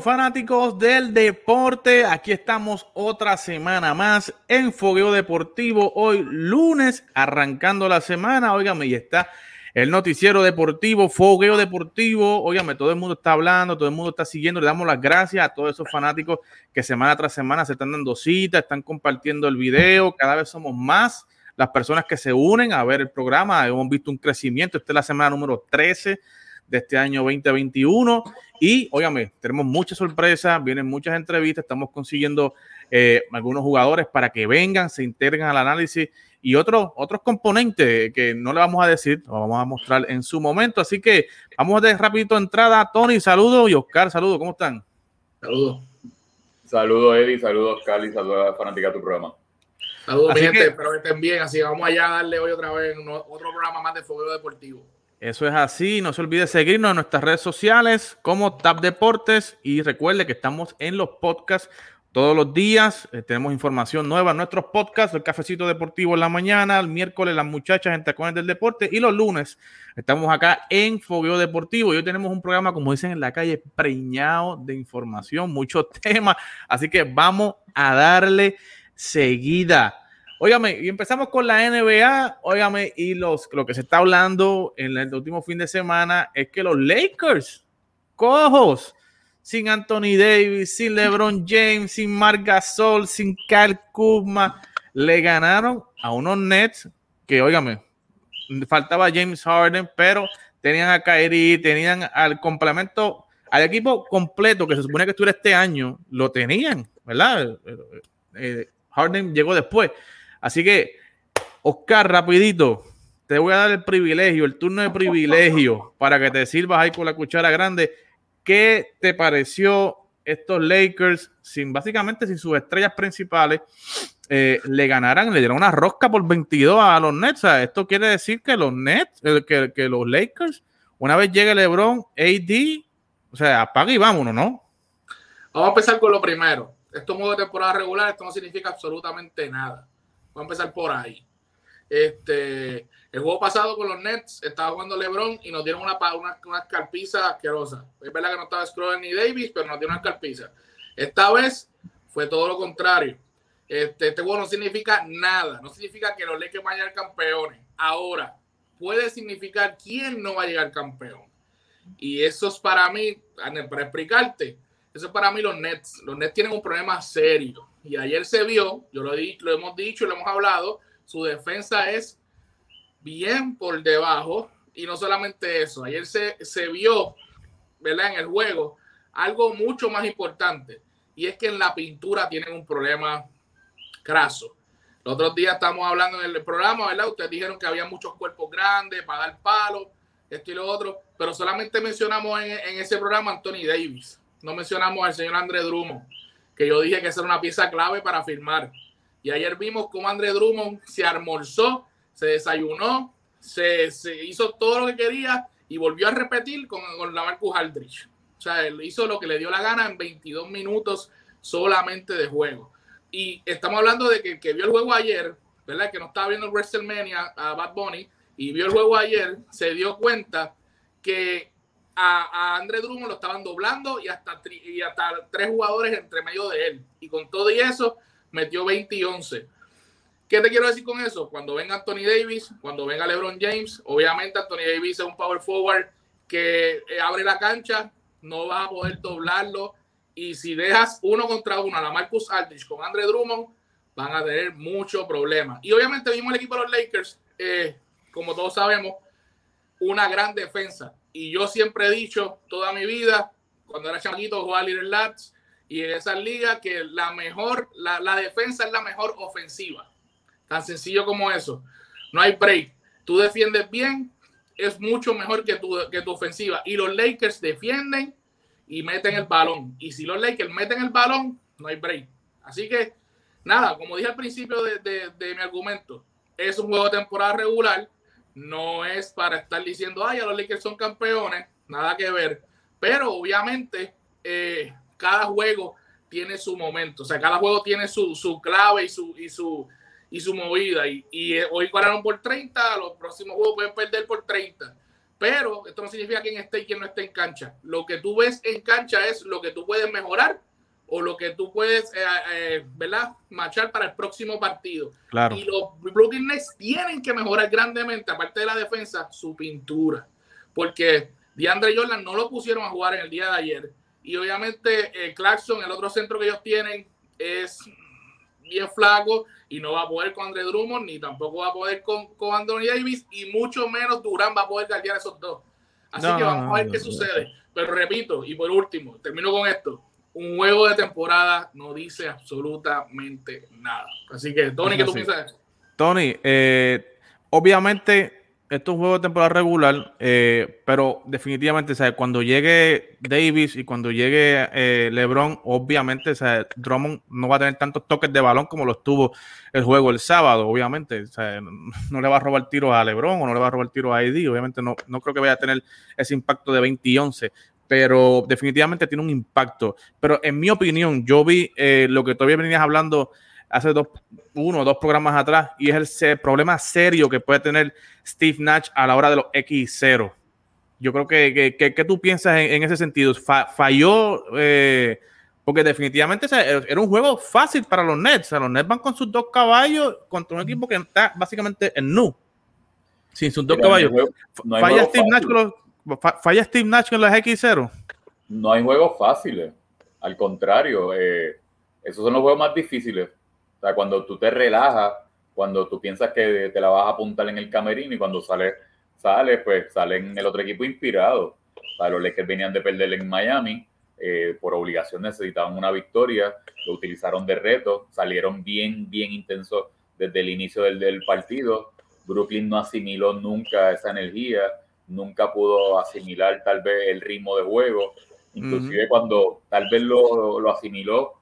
Fanáticos del deporte. Aquí estamos otra semana más en Fogueo Deportivo. Hoy lunes, arrancando la semana. Óigame, y está el noticiero deportivo, Fogueo Deportivo. Óigame, todo el mundo está hablando, todo el mundo está siguiendo. Le damos las gracias a todos esos fanáticos que semana tras semana se están dando citas, están compartiendo el video. Cada vez somos más las personas que se unen a ver el programa. Hemos visto un crecimiento. Esta es la semana número 13 de este año 2021. Y, óigame, tenemos muchas sorpresas, vienen muchas entrevistas, estamos consiguiendo eh, algunos jugadores para que vengan, se integren al análisis y otros, otros componentes que no le vamos a decir, lo vamos a mostrar en su momento. Así que vamos a dar rapidito entrada. Tony, saludos y Oscar, saludos, ¿cómo están? Saludos. Saludos, Eddie, saludos, Cali, saludos a la fanática de tu programa. Saludos, mi gente, espero que estén bien. Así vamos allá a darle hoy otra vez otro programa más de Fuego Deportivo. Eso es así. No se olvide seguirnos en nuestras redes sociales como Tap Deportes y recuerde que estamos en los podcasts todos los días. Eh, tenemos información nueva en nuestros podcasts, el cafecito deportivo en la mañana, el miércoles las muchachas en Tacones del Deporte y los lunes estamos acá en Fogueo Deportivo y hoy tenemos un programa, como dicen en la calle, preñado de información, muchos temas. Así que vamos a darle seguida. Óigame, y empezamos con la NBA, óigame, y los, lo que se está hablando en el último fin de semana es que los Lakers, cojos, sin Anthony Davis, sin LeBron James, sin Marc Gasol, sin Kyle Kuzma, le ganaron a unos Nets que, óigame, faltaba James Harden, pero tenían a Kyrie, tenían al complemento, al equipo completo que se supone que estuviera este año, lo tenían, ¿verdad? Eh, eh, Harden llegó después. Así que, Oscar, rapidito, te voy a dar el privilegio, el turno de privilegio para que te sirvas ahí con la cuchara grande. ¿Qué te pareció estos Lakers sin básicamente sin sus estrellas principales? Eh, le ganaran, le dieron una rosca por 22 a los Nets. esto quiere decir que los Nets, eh, que, que, los Lakers, una vez llegue LeBron, AD, o sea, apaga y vámonos, ¿no? Vamos a empezar con lo primero. Esto es modo de temporada regular, esto no significa absolutamente nada. Vamos a empezar por ahí. Este, el juego pasado con los Nets estaba jugando LeBron y nos dieron una, una, una carpiza asquerosa. Es verdad que no estaba Scroll ni Davis, pero nos dieron una carpiza. Esta vez fue todo lo contrario. Este, este juego no significa nada. No significa que los Lakers vayan a llegar campeones. Ahora, puede significar quién no va a llegar campeón. Y eso es para mí, para explicarte, eso es para mí los Nets. Los Nets tienen un problema serio. Y ayer se vio, yo lo, he, lo hemos dicho, lo hemos hablado, su defensa es bien por debajo. Y no solamente eso, ayer se, se vio, ¿verdad? En el juego, algo mucho más importante. Y es que en la pintura tienen un problema craso. Los otros días estamos hablando en el programa, ¿verdad? Ustedes dijeron que había muchos cuerpos grandes para dar palo, esto y lo otro, pero solamente mencionamos en, en ese programa a Anthony Davis. No mencionamos al señor André Drummond que yo dije que esa era una pieza clave para firmar. Y ayer vimos cómo André Drummond se almorzó, se desayunó, se, hizo todo lo que quería y volvió a repetir con, con la Marcus Aldrich. O sea, él hizo lo que le dio la gana en 22 minutos solamente de juego. Y estamos hablando de que, que vio el juego ayer, ¿verdad? Que no estaba viendo el WrestleMania a Bad Bunny y vio el juego ayer, se dio cuenta que a, André Drummond lo estaban doblando y hasta, y hasta tres jugadores entre medio de él. Y con todo y eso, metió 20 y 11. ¿Qué te quiero decir con eso? Cuando venga Anthony Davis, cuando venga LeBron James, obviamente Anthony Davis es un power forward que eh, abre la cancha, no va a poder doblarlo. Y si dejas uno contra uno a la Marcus Aldridge con Andre Drummond, van a tener muchos problemas. Y obviamente vimos el equipo de los Lakers, eh, como todos sabemos, una gran defensa. Y yo siempre he dicho toda mi vida, cuando era chamaquito, jugaba Little Labs y en esa liga que la mejor, la, la, defensa es la mejor ofensiva. Tan sencillo como eso. No hay break. Tú defiendes bien, es mucho mejor que tu, que tu ofensiva. Y los Lakers defienden y meten el balón. Y si los Lakers meten el balón, no hay break. Así que, nada, como dije al principio de, de, de mi argumento, es un juego de temporada regular no es para estar diciendo, ay, a los Lakers son campeones, nada que ver. Pero obviamente eh, cada juego tiene su momento, o sea, cada juego tiene su, su clave y su, y su, y su movida. Y, eh, hoy ganaron por 30, los próximos juegos pueden perder por 30. Pero esto no significa quién esté y quién no esté en cancha. Lo que tú ves en cancha es lo que tú puedes mejorar o lo que tú puedes, eh, eh, ¿verdad? Machar para el próximo partido. Claro. Y los Brooklyn Nets tienen que mejorar grandemente, aparte de la defensa, su pintura. Porque DeAndre Jordan no lo pusieron a jugar en el día de ayer. Y obviamente eh, Clarkson, el otro centro que ellos tienen, es bien flaco y no va a poder con Andre Drummond, ni tampoco va a poder con, con Anthony Davis, y mucho menos Durán va a poder guardiar esos dos. Así que vamos a ver qué sucede. Pero repito, y por último, termino con esto. Un juego de temporada no dice absolutamente nada. Así que, Tony, ¿qué tú piensas? Tony, eh, obviamente esto es un juego de temporada regular, eh, pero definitivamente, ¿sabes? cuando llegue Davis y cuando llegue eh, LeBron, obviamente, ¿sabes? Drummond no va a tener tantos toques de balón como los tuvo el juego el sábado, obviamente. No le va a robar tiros a LeBron o no le va a robar tiros a ID, obviamente no, no creo que vaya a tener ese impacto de 20 y 11, pero definitivamente tiene un impacto. Pero en mi opinión, yo vi eh, lo que todavía venías hablando hace dos, uno o dos programas atrás, y es el problema serio que puede tener Steve Nash a la hora de los X0. Yo creo que, que, que, tú piensas en, ese sentido. falló, eh, porque definitivamente era un juego fácil para los Nets. los Nets van con sus dos caballos contra un equipo que está básicamente en nu. Sin sus dos caballos. falla, Steve Nash con los, falla Steve Nash con los X0. No hay juegos fáciles. Al contrario, eh, esos son los juegos más difíciles o sea, cuando tú te relajas, cuando tú piensas que te la vas a apuntar en el camerino y cuando sales, sale, pues salen el otro equipo inspirado. O los Lakers venían de perder en Miami, eh, por obligación necesitaban una victoria, lo utilizaron de reto, salieron bien, bien intensos desde el inicio del partido. Brooklyn no asimiló nunca esa energía, nunca pudo asimilar tal vez el ritmo de juego. Inclusive cuando tal vez lo, lo asimiló,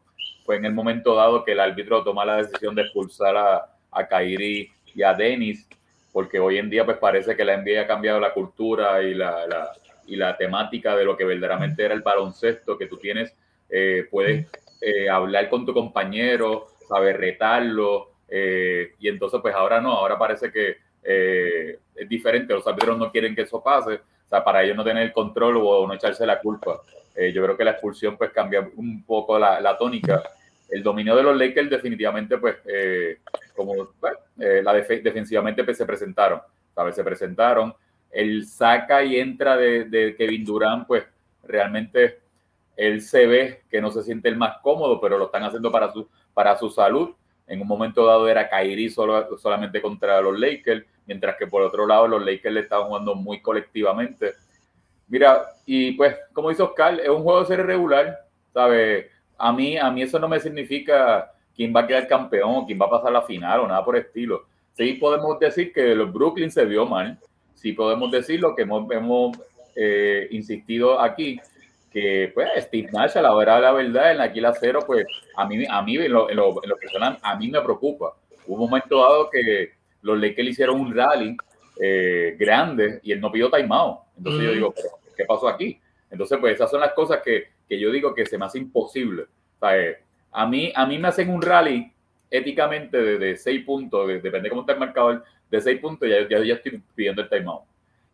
fue en el momento dado que el árbitro toma la decisión de expulsar a, a Kairi y a Dennis, porque hoy en día pues parece que la NBA ha cambiado la cultura y la, la y la temática de lo que verdaderamente era el baloncesto, que tú tienes, eh, puedes eh, hablar con tu compañero, saber retarlo, eh, y entonces pues ahora no, ahora parece que es diferente, los árbitros no quieren que eso pase, o sea, para ellos no tener el control o no echarse la culpa. yo creo que la expulsión pues cambia un poco la, la tónica el dominio de los Lakers definitivamente, pues, eh, como eh, la defensivamente pues, se presentaron, ¿sabes? Se presentaron. El saca y entra de, Kevin Durant, pues, realmente él se ve que no se siente el más cómodo, pero lo están haciendo para su, para su salud. En un momento dado era Kyrie solo, solamente contra los Lakers, mientras que por otro lado los Lakers le estaban jugando muy colectivamente. Mira, y pues, como dice Oscar, es un juego de serie regular, ¿sabes? a mí, a mí eso no me significa quién va a quedar campeón, quién va a pasar la final o nada por estilo. Sí podemos decir que los Brooklyn se vio mal, sí podemos decir lo que hemos, hemos eh, insistido aquí, que pues Steve Nash a la hora de la verdad en la Aquila Cero, pues a mí, a mí en, lo, en, lo, personal, a mí me preocupa. Hubo un momento dado que los Lakers hicieron un rally eh, grande y él no pidió timeout. Entonces yo digo, ¿qué pasó aquí? Entonces, pues esas son las cosas que, que yo digo que se me hace imposible. O sea, eh, a, mí, a mí me hacen un rally éticamente de, de seis puntos, depende de cómo está el marcador, de seis puntos, ya, ya, ya estoy pidiendo el timeout.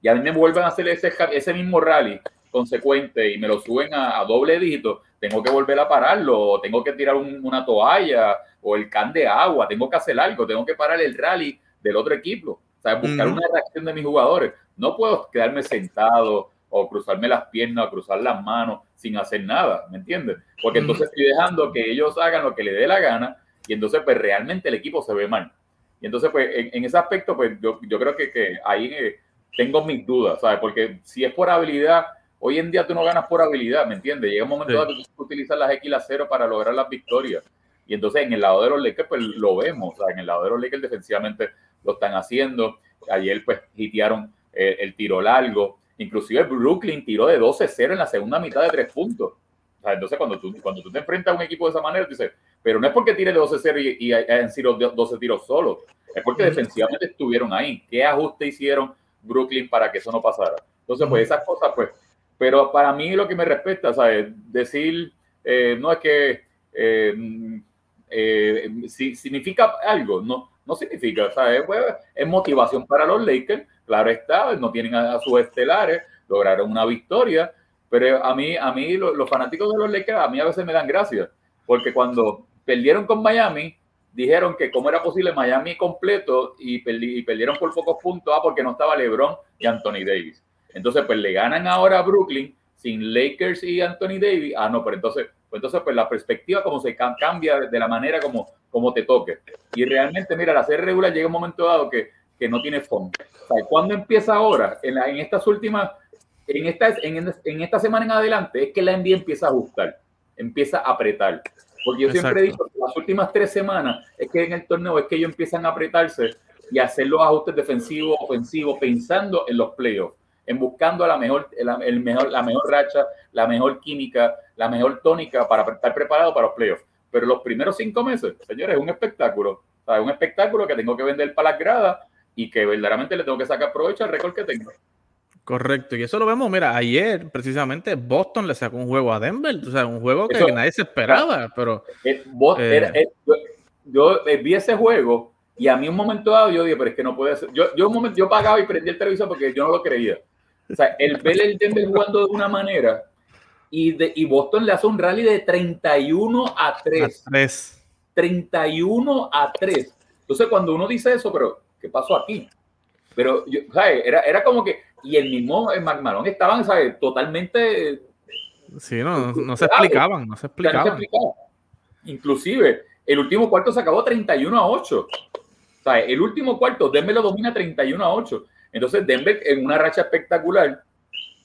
Y a mí me vuelven a hacer ese, ese mismo rally consecuente y me lo suben a, doble dígito, tengo que volver a pararlo, tengo que tirar una toalla o el can de agua, tengo que hacer algo, tengo que parar el rally del otro equipo, o sea, buscar una reacción de mis jugadores. No puedo quedarme sentado o cruzarme las piernas o cruzar las manos sin hacer nada, ¿me entiendes? Porque entonces estoy dejando que ellos hagan lo que les dé la gana y entonces pues realmente el equipo se ve mal. Y entonces pues en, ese aspecto pues yo, yo creo que, que ahí eh, tengo mis dudas, ¿sabes? Porque si es por habilidad, hoy en día tú no ganas por habilidad, ¿me entiendes? Llega un momento sí. donde tú utilizar las X y las 0 para lograr las victorias. Y entonces en el lado de los Lakers pues lo vemos, o sea, en el lado de los Lakers defensivamente lo están haciendo. Ayer pues hitearon eh, el tiro largo. Inclusive Brooklyn tiró de 12-0 en la segunda mitad de tres puntos. O sea, entonces, cuando tú, cuando tú te enfrentas a un equipo de esa manera, dices, pero no es porque tire de 12-0 y, y hayan sido 12 tiros solos, es porque defensivamente estuvieron ahí. ¿Qué ajuste hicieron Brooklyn para que eso no pasara? Entonces, pues esas cosas, pues, pero para mí lo que me respecta, ¿sabes? Decir, eh, no es que eh, eh, si, significa algo, no, no significa, ¿sabes? Pues, es motivación para los Lakers claro está, no tienen a, sus estelares, lograron una victoria, pero a mí, a mí los, fanáticos de los Lakers, a mí a veces me dan gracia, porque cuando perdieron con Miami, dijeron que cómo era posible Miami completo y, y perdieron por pocos puntos, ah, porque no estaba LeBron y Anthony Davis. Entonces, pues le ganan ahora a Brooklyn sin Lakers y Anthony Davis. Ah, no, pero entonces, pues entonces pues la perspectiva como se cambia de la manera como, como te toque. Y realmente, mira, la serie regular llega un momento dado que, que no tiene fondo. O ¿cuándo empieza ahora? En, en estas últimas, en esta, en, en, esta semana en adelante, es que la NBA empieza a ajustar, empieza a apretar. Porque yo siempre he dicho que las últimas tres semanas es que en el torneo es que ellos empiezan a apretarse y hacer los ajustes defensivos, ofensivos, pensando en los playoffs en buscando la mejor, el mejor, la mejor racha, la mejor química, la mejor tónica para estar preparado para los playoffs. Pero los primeros cinco meses, señores, es un espectáculo. Es un espectáculo que tengo que vender para las gradas y que verdaderamente le tengo que sacar provecho al récord que tengo. Correcto, y eso lo vemos, mira, ayer precisamente Boston le sacó un juego a Denver, o sea, un juego que nadie se esperaba, pero... Eh, eh, yo, eh, vi ese juego y a mí un momento dado yo dije, pero es que no puede ser, yo, yo un momento, yo pagaba y prendí el televisor porque yo no lo creía. O sea, el ver el Denver jugando de una manera y, de, y Boston le hace un rally de 31 a 3. 31 a 3. Entonces, cuando uno dice eso, pero ¿qué pasó aquí? Pero, ¿sabes? Era, era como que, y el mismo McMahon estaban, ¿sabes? Totalmente. Sí, no, no se explicaban, no se explicaban. Inclusive, el último cuarto se acabó 31 a 8. ¿Sabes? El último cuarto, Denver lo domina 31 a 8. Entonces Denver en una racha espectacular,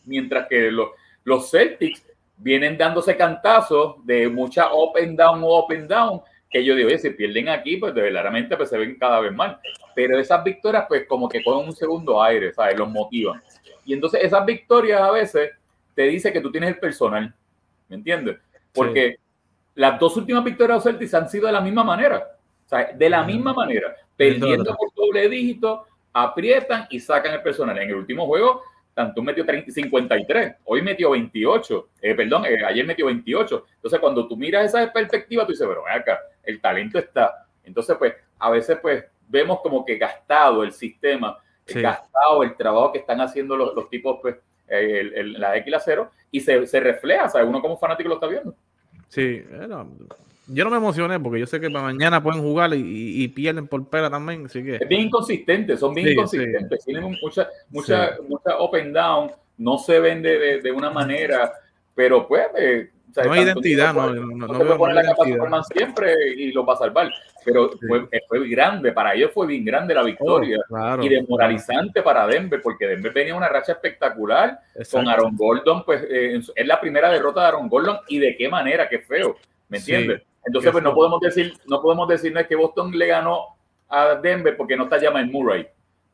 mientras que los, los Celtics vienen dándose cantazos de mucha up and down, up and down, que yo digo, oye, si pierden aquí, pues verdaderamente pues, se ven cada vez mal. Pero esas victorias, pues como que con un segundo aire, ¿sabes? Los motivan. Y entonces esas victorias a veces te dice que tú tienes el personal, ¿me entiendes? Porque las dos últimas victorias de los Celtics han sido de la misma manera, o sea, de la misma manera, perdiendo por doble dígito aprietan y sacan el personal. En el último juego, tanto metió 30, 53, hoy metió 28, eh, perdón, eh, ayer metió 28. Entonces, cuando tú miras esa perspectiva, tú dices, pero acá, el talento está. Entonces, pues, a veces, pues, vemos como que gastado el sistema, gastado el trabajo que están haciendo los, los tipos, pues, el, la X la 0 y se, se refleja, ¿sabes? Uno como fanático lo está viendo. Sí, bueno, yo no me emocioné porque yo sé que mañana pueden jugar y, pierden por pera también. Así que... Es bien inconsistente, son bien inconsistentes. Tienen mucha, mucha, mucha up and down, no se vende de, de una manera, pero pues. Eh, no hay identidad, no, no, no, se puede poner la capa siempre y lo va a salvar. Pero fue, fue, grande, para ellos fue bien grande la victoria. Oh, y demoralizante para Denver, porque Denver venía una racha espectacular con Aaron Gordon, pues eh, es la primera derrota de Aaron Gordon y de qué manera, qué feo, ¿me entiendes? Entonces, pues no podemos decir, no podemos decir que Boston le ganó a Denver porque no está Jamal Murray.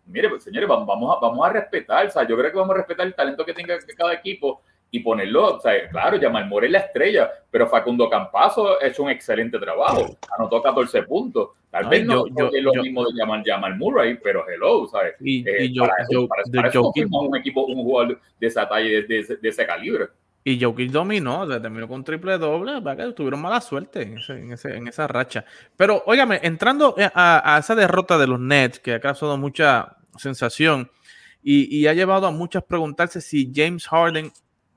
Mire, pues señores, vamos a, vamos a respetar, o sea, yo creo que vamos a respetar el talento que tenga cada equipo y ponerlo, o sea, claro, Jamal Murray es la estrella, pero Facundo Campazo ha hecho un excelente trabajo, anotó 14 puntos. Tal vez no yo, es lo mismo de llamar Jamal Murray, pero hello, ¿sabes? Y, eh, yo, para, eso, un equipo, un jugador de esa talla, de, de, de ese calibre. Y Jokic dominó, terminó con triple doble, que tuvieron mala suerte en, esa racha. Pero, óigame, entrando a, esa derrota de los Nets, que ha causado mucha sensación y, ha llevado a muchas preguntarse si James Harden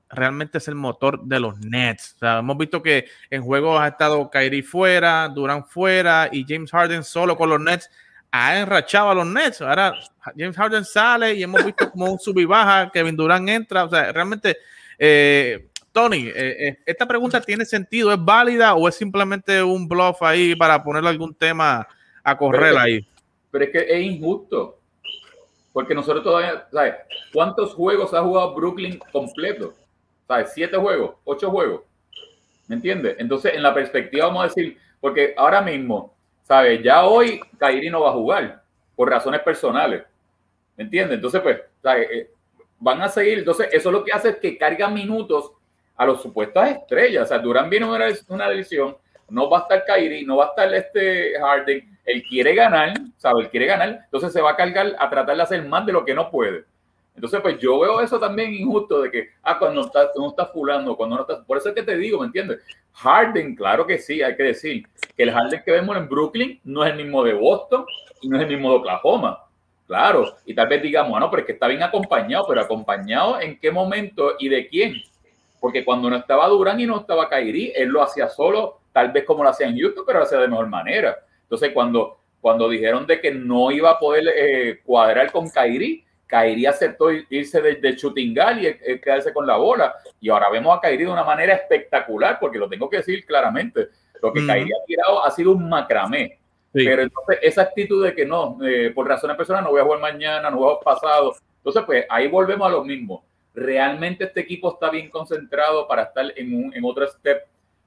realmente es el motor de los Nets. Hemos visto que en juegos ha estado Kyrie fuera, Durant fuera y James Harden solo con los Nets ha enrachado a los Nets. Ahora James Harden sale y hemos visto como un sub y baja, Kevin Durant entra. O sea, realmente eh, Tony, eh, eh, ¿esta pregunta tiene sentido? ¿Es válida o es simplemente un bluff ahí para ponerle algún tema a correr ahí? Pero es que es injusto. Porque nosotros todavía, ¿sabes? ¿Cuántos juegos ha jugado Brooklyn completo? ¿Sabes? ¿Siete juegos? ¿Ocho juegos? ¿Me entiendes? Entonces, en la perspectiva, vamos a decir, porque ahora mismo, ¿sabes? Ya hoy Kairi no va a jugar por razones personales. ¿Me entiendes? Entonces, pues, ¿sabes? Van a seguir. Entonces, eso lo que hace es que cargan minutos a los supuestas estrellas. O sea, Durán viene una, una lesión, no va a estar Kyrie, no va a estar este Harden. Él quiere ganar, ¿sabe? Él quiere ganar, entonces se va a cargar a tratar de hacer más de lo que no puede. Entonces, pues yo veo eso también injusto de que, ah, cuando está, no está fulano, cuando no está. Por eso es que te digo, ¿me entiendes? Harden, claro que sí, hay que decir que el Harden que vemos en Brooklyn no es el mismo de Boston y no es el mismo de Oklahoma. Claro, y tal vez digamos, bueno, pero es que está bien acompañado, pero acompañado en qué momento y de quién. Porque cuando no estaba Durán y no estaba Kairi, él lo hacía solo, tal vez como lo hacía en Houston, pero lo hacía de mejor manera. Entonces, cuando, cuando dijeron de que no iba a poder eh, cuadrar con Kairi, Kairi aceptó irse de, de Chutingal y quedarse con la bola. Y ahora vemos a Kairi de una manera espectacular, porque lo tengo que decir claramente. Lo que Kairi ha tirado ha sido un macramé. Pero entonces esa actitud de que no, eh, por razones personales no voy a jugar mañana, no voy a jugar pasado. Entonces, pues ahí volvemos a lo mismo. Realmente este equipo está bien concentrado para estar en, un, en otro step.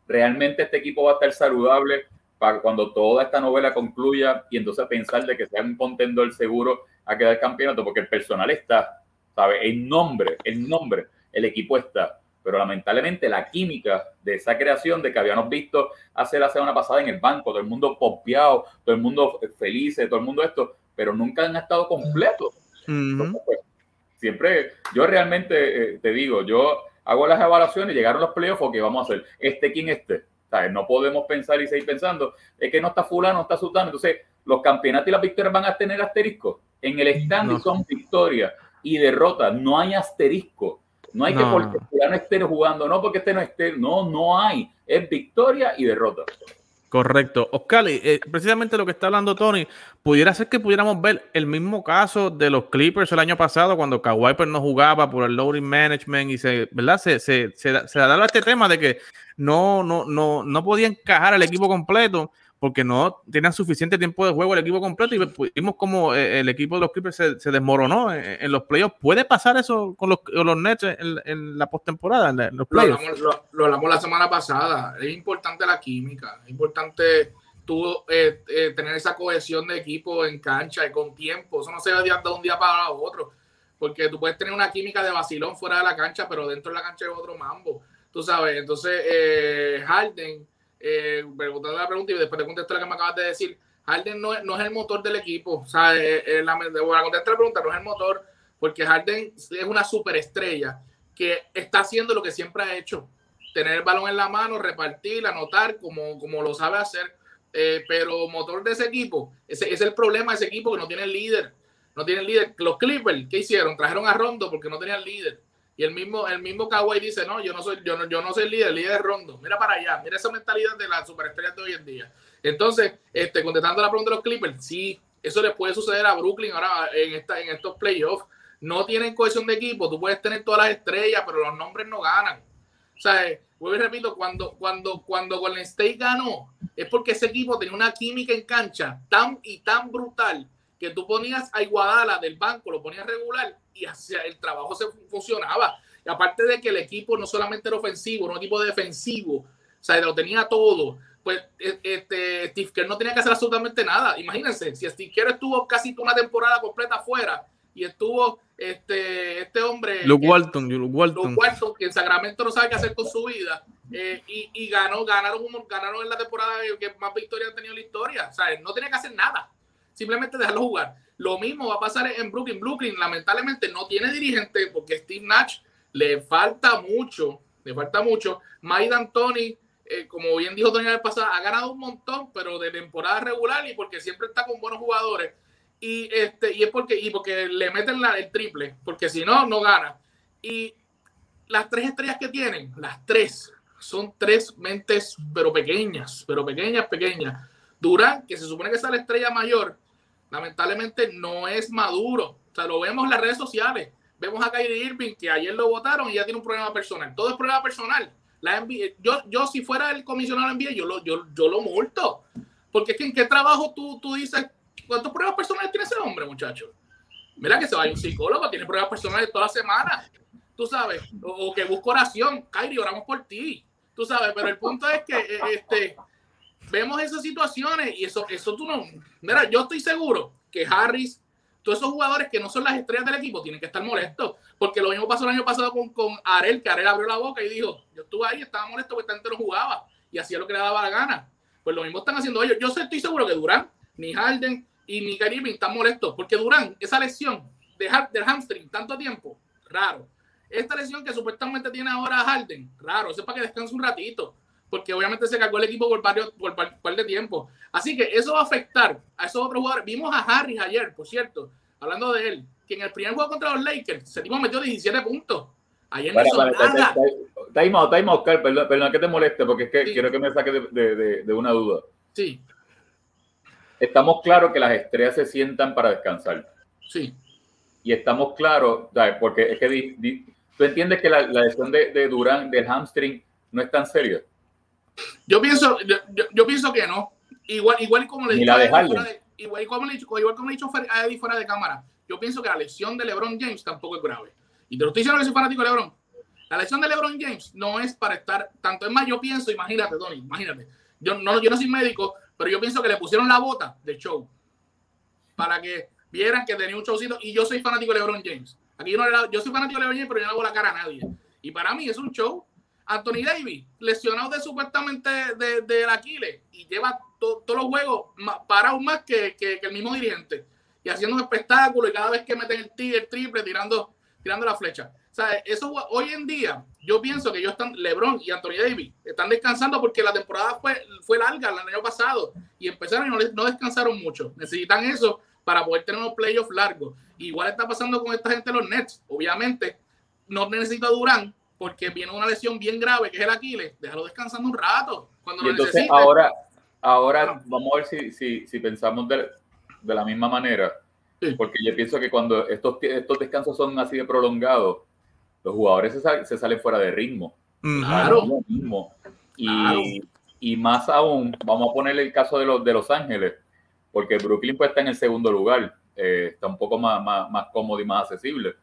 Realmente este equipo va a estar saludable para cuando toda esta novela concluya y entonces pensar de que sea un contendor seguro a quedar campeonato, porque el personal está, ¿sabe? El nombre, el nombre, el equipo está pero lamentablemente la química de esa creación de que habíamos visto hace la semana pasada en el banco, todo el mundo pompeado, todo el mundo feliz, todo el mundo esto, pero nunca han estado completos. Pues, siempre, yo realmente eh, te digo, yo hago las evaluaciones, llegaron los playoffs, que vamos a hacer? Este, ¿quién este? No podemos pensar y seguir pensando, es que no está fulano, no está sultano. Entonces, los campeonatos y las victorias van a tener asterisco. En el stand son victorias y derrotas, no hay asterisco. No hay que porque no esté jugando, no porque este no esté, no, no hay. Es victoria y derrota. Correcto. Oscar, eh, precisamente lo que está hablando Tony, pudiera ser que pudiéramos ver el mismo caso de los Clippers el año pasado cuando Kawhi pues, no jugaba por el loading management y se, ¿verdad? Se, se, se, se daba este tema de que no, no, no, no podía encajar al equipo completo porque no tenían suficiente tiempo de juego el equipo completo y vimos como eh, el equipo de los Clippers se, desmoronó en, los playoffs. ¿Puede pasar eso con los, los Nets en, la postemporada, en los playoffs? Lo hablamos, la semana pasada. Es importante la química, es importante tú eh, eh, tener esa cohesión de equipo en cancha y con tiempo. Eso no se va de un día para otro, porque tú puedes tener una química de vacilón fuera de la cancha, pero dentro de la cancha es otro mambo. Tú sabes, entonces Harden eh, preguntando la pregunta y después de contestar lo que me acabas de decir, Harden no, no es el motor del equipo. O sea, eh, eh, la, contestar la pregunta, no es el motor, porque Harden es una superestrella que está haciendo lo que siempre ha hecho. Tener el balón en la mano, repartir, anotar, como, como lo sabe hacer. Eh, pero motor de ese equipo, ese, es el problema de ese equipo que no tiene líder. No tiene líder. Los Clippers, ¿qué hicieron? Trajeron a Rondo porque no tenían líder. Y el mismo, el mismo Kawhi dice, no, yo no soy, yo no, yo no soy el líder, el líder es Rondo. Mira para allá, mira esa mentalidad de las superestrellas de hoy en día. Entonces, este, contestando la pregunta de los Clippers, sí, eso le puede suceder a Brooklyn ahora en, esta, en estos playoffs. No tienen cohesión de equipo, tú puedes tener todas las estrellas, pero los nombres no ganan. O sea, vuelvo y repito, cuando, cuando, cuando Golden State ganó, es porque ese equipo tenía una química en cancha tan y tan brutal que tú ponías a Iguadala del banco, lo ponías regular y hacia el trabajo se funcionaba. Y aparte de que el equipo no solamente era ofensivo, era un equipo defensivo, o sea, lo tenía todo. Pues e, este, Steve Kerr no tenía que hacer absolutamente nada. Imagínense, si Steve Kerr estuvo casi una temporada completa afuera y estuvo este, este hombre. Luke Walton, Luke Walton. que en Sacramento no sabe qué hacer con su vida. Eh, y, y, ganó, ganaron, ganaron en la temporada que más victorias ha tenido en la historia. O sea, no tenía que hacer nada. Simplemente dejarlo jugar. Lo mismo va a pasar en Brooklyn. Brooklyn lamentablemente no tiene dirigente porque Steve Nash le falta mucho, le falta mucho. Mike D'Antoni, eh, como bien dijo Tony la vez ha ganado un montón, pero de temporada regular y porque siempre está con buenos jugadores. Y, este, y es porque, y porque le meten la, el triple, porque si no, no gana. Y las tres estrellas que tienen, las tres, son tres mentes, pero pequeñas, pero pequeñas, pequeñas. Durán, que se supone que es la estrella mayor, lamentablemente no es maduro. O sea, lo vemos en las redes sociales. Vemos a Kyrie Irving, que ayer lo votaron y ya tiene un problema personal. Todo es problema personal. La yo, yo, si fuera el comisionado de NBA, yo lo, yo, yo lo multo. Porque es que en qué trabajo tú, tú dices, ¿cuántos pruebas personales tiene ese hombre, muchacho? Mira que se vaya un psicólogo, tiene pruebas personales toda la semana. Tú sabes, o, que busca oración. Kyrie, oramos por ti. Tú sabes, pero el punto es que eh, este, vemos esas situaciones y eso, eso tú no. Mira, yo estoy seguro que Harris, todos esos jugadores que no son las estrellas del equipo, tienen que estar molestos. Porque lo mismo pasó el año pasado con, con Arel, que Arel abrió la boca y dijo: Yo estuve ahí, estaba molesto porque tanto no jugaba y hacía lo que le daba la gana. Pues lo mismo están haciendo ellos. Yo estoy seguro que Durán, ni Harden y ni Karim están molestos porque Durán, esa lesión de, del hamstring, tanto tiempo, raro. Esta lesión que supuestamente tiene ahora Harden, raro. Eso es para que descanse un ratito porque obviamente se cargó el equipo por varios por par de tiempo. Así que eso va a afectar a esos otros jugadores. Vimos a Harris ayer, por cierto. hablando de él, que en el primer juego contra los Lakers, se tipo metió 17 puntos. Ayer no hizo nada. Time out, time out, perdón, perdón, que te moleste, porque es que quiero que me saque de, de, de, una duda. Sí. Estamos claros que las estrellas se sientan para descansar. Sí. Y estamos claros, porque es que tú entiendes que la, la lesión de, de Durán del hamstring no es tan seria. Yo pienso, yo, yo, pienso que no. Igual, igual como le dicho, igual como le igual como le dicho a Eddie fuera de cámara, yo pienso que la lesión de LeBron James tampoco es grave. Y te lo estoy diciendo que soy fanático de LeBron. La lesión de LeBron James no es para estar tanto. Es más, yo pienso, imagínate, Tony, imagínate. Yo no, yo no soy médico, pero yo pienso que le pusieron la bota de show para que vieran que tenía un showcito. Y yo soy fanático de LeBron James. Aquí yo, no yo soy fanático de LeBron James, pero yo no hago la cara a nadie. Y para mí es un show. Anthony Davis, lesionado de supuestamente del de, Aquiles, y lleva todos los juegos para aún más que, que, el mismo dirigente. Y haciendo un espectáculo, y cada vez que meten el, el triple, tirando, tirando la flecha. O sea, eso hoy en día, yo pienso que ellos están, LeBron y Anthony Davis, están descansando porque la temporada fue, fue larga el año pasado y empezaron y no, no descansaron mucho. Necesitan eso para poder tener unos playoffs largos. Igual está pasando con esta gente de los Nets. Obviamente, no necesita Durán porque viene una lesión bien grave que es el Aquiles. Déjalo descansando un rato. Cuando y entonces, ahora, ahora vamos a ver si, si, si pensamos de, de, la misma manera. Porque yo pienso que cuando estos, estos descansos son así de prolongados, los jugadores se, salen fuera de ritmo. Claro. Y, y, más aún, vamos a ponerle el caso de los, de Los Ángeles, porque Brooklyn pues está en el segundo lugar, eh, está un poco más, más, más, cómodo y más accesible.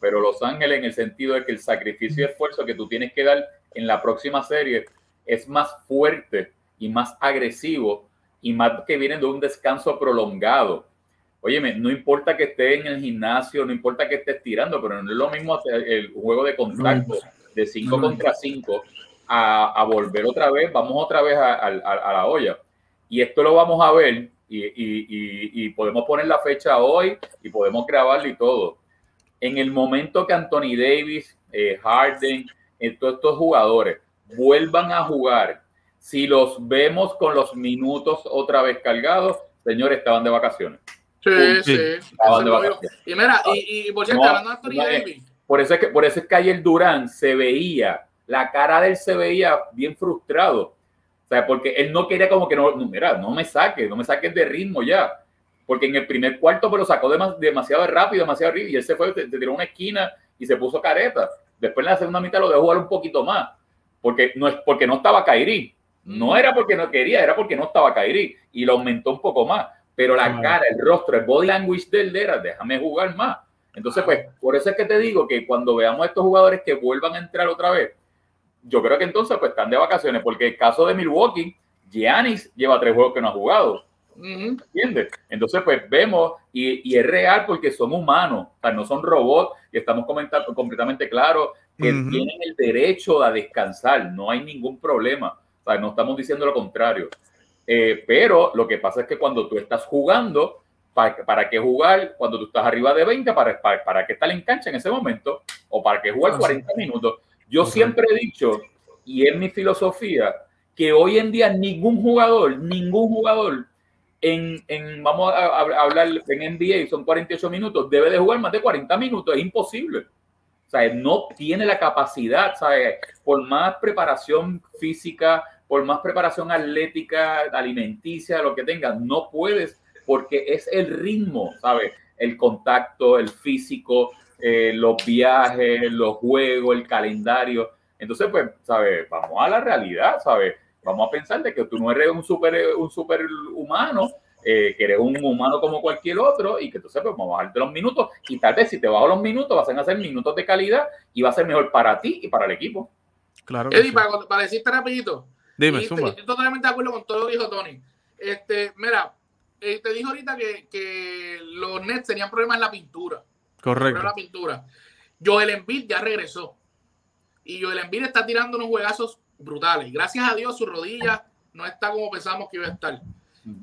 Pero Los Ángeles, en el sentido de que el sacrificio y esfuerzo que tú tienes que dar en la próxima serie es más fuerte y más agresivo y más que vienen de un descanso prolongado. Óyeme, no importa que esté en el gimnasio, no importa que estés tirando, pero no es lo mismo hacer el juego de contacto de 5 contra 5 a, volver otra vez, vamos otra vez a, la olla. Y esto lo vamos a ver y, podemos poner la fecha hoy y podemos grabarlo y todo. En el momento que Anthony Davis, eh, Harden, eh, todos estos jugadores vuelvan a jugar, si los vemos con los minutos otra vez cargados, señores, estaban de vacaciones. Sí, sí. Y mira, y, por cierto, hablando de Anthony Davis. Por eso, es que, por eso es que ayer Durán se veía, la cara de él se veía bien frustrado. O sea, porque él no quería como que no, mira, no me saques, no me saques de ritmo ya. Porque en el primer cuarto pero sacó demasiado rápido, demasiado rápido, y él se fue, se, tiró una esquina y se puso careta. Después en la segunda mitad lo dejó jugar un poquito más. Porque no es porque no estaba Kairi. No era porque no quería, era porque no estaba Kairi. Y lo aumentó un poco más pero la cara, el rostro, el body language de él era, déjame jugar más. Entonces, pues, por eso es que te digo que cuando veamos a estos jugadores que vuelvan a entrar otra vez, yo creo que entonces pues están de vacaciones, porque el caso de Milwaukee, Giannis lleva tres juegos que no ha jugado. ¿Entiendes? Entonces, pues vemos, y, es real porque son humanos, o sea, no son robots, y estamos comentando completamente claros que tienen el derecho a descansar, no hay ningún problema, o sea, no estamos diciendo lo contrario. Eh, pero lo que pasa es que cuando tú estás jugando, ¿para, ¿para qué jugar cuando tú estás arriba de 20? ¿Para, para, para qué estar en cancha en ese momento? ¿O para qué jugar 40 ah, minutos? Yo siempre he dicho, y es mi filosofía, que hoy en día ningún jugador, ningún jugador en, en, vamos a, hablar en NBA, son 48 minutos, debe de jugar más de 40 minutos, es imposible. O sea, no tiene la capacidad, ¿sabes? Por más preparación física, por más preparación atlética, alimenticia, lo que tengas, no puedes porque es el ritmo, ¿sabes? El contacto, el físico, eh, los viajes, los juegos, el calendario. Entonces, pues, ¿sabes? Vamos a la realidad, ¿sabes? Vamos a pensar de que tú no eres un super, un super humano, eh, que eres un humano como cualquier otro y que entonces pues, vamos a bajarte los minutos y tal vez si te bajo los minutos vas a hacer minutos de calidad y va a ser mejor para ti y para el equipo. Claro. Eddie, para, para decirte rapidito, Dime, Estoy totalmente de acuerdo con todo lo que dijo Tony. Este, mira, eh, te dijo ahorita que, que, los Nets tenían problemas en la pintura. Correcto. En la pintura. Joel Embiid ya regresó. Y Joel Embiid está tirando unos juegazos brutales. Gracias a Dios, su rodilla no está como pensamos que iba a estar.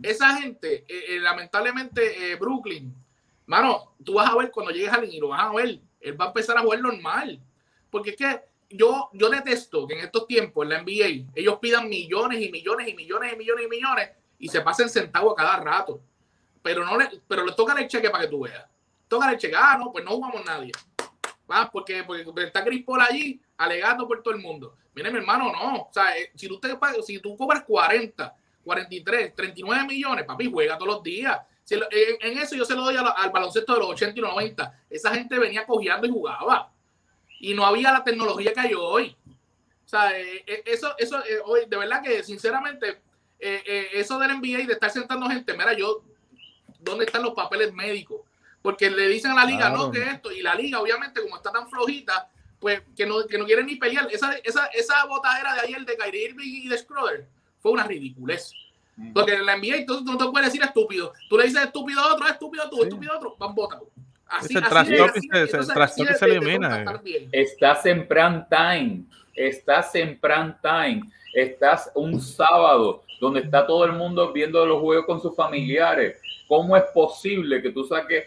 Esa gente, eh, eh, lamentablemente, Brooklyn, mano, tú vas a ver cuando llegues al y lo vas a ver, él va a empezar a jugar normal. Porque es que yo, yo detesto que en estos tiempos en la NBA ellos pidan millones y millones y millones y millones y millones y se pasen centavos a cada rato. Pero no le, pero le toca el cheque para que tú veas. toca el cheque. Ah, no, pues no jugamos nadie. ¿Va? Porque, porque está Chris Paul allí alegando por todo el mundo. Mire, mi hermano, no. O sea, eh, si tú, te, si tú cobras 40, 43, 39 millones, papi, juega todos los días. en, eso yo se lo doy al, baloncesto de los 80 y 90. Esa gente venía cogiendo y jugaba. Y no había la tecnología que hay hoy. O sea, eh, eh, eso, eso hoy, de verdad que sinceramente, eso del NBA y de estar sentando gente, mira, yo, ¿dónde están los papeles médicos? Porque le dicen a la liga, no, que esto, y la liga, obviamente, como está tan flojita, pues que no, que no quieren ni pelear. Esa, esa, esa botadera de ayer de Kyrie Irving y de Schroeder fue una ridiculez. Porque en la NBA tú, no te puedes decir estúpido. Tú le dices estúpido a otro, estúpido a tú, estúpido a otro, van botados. Así, así, así, se, se elimina. Estás en prime time. Estás en prime time. Estás un sábado donde está todo el mundo viendo los juegos con sus familiares. ¿Cómo es posible que tú saques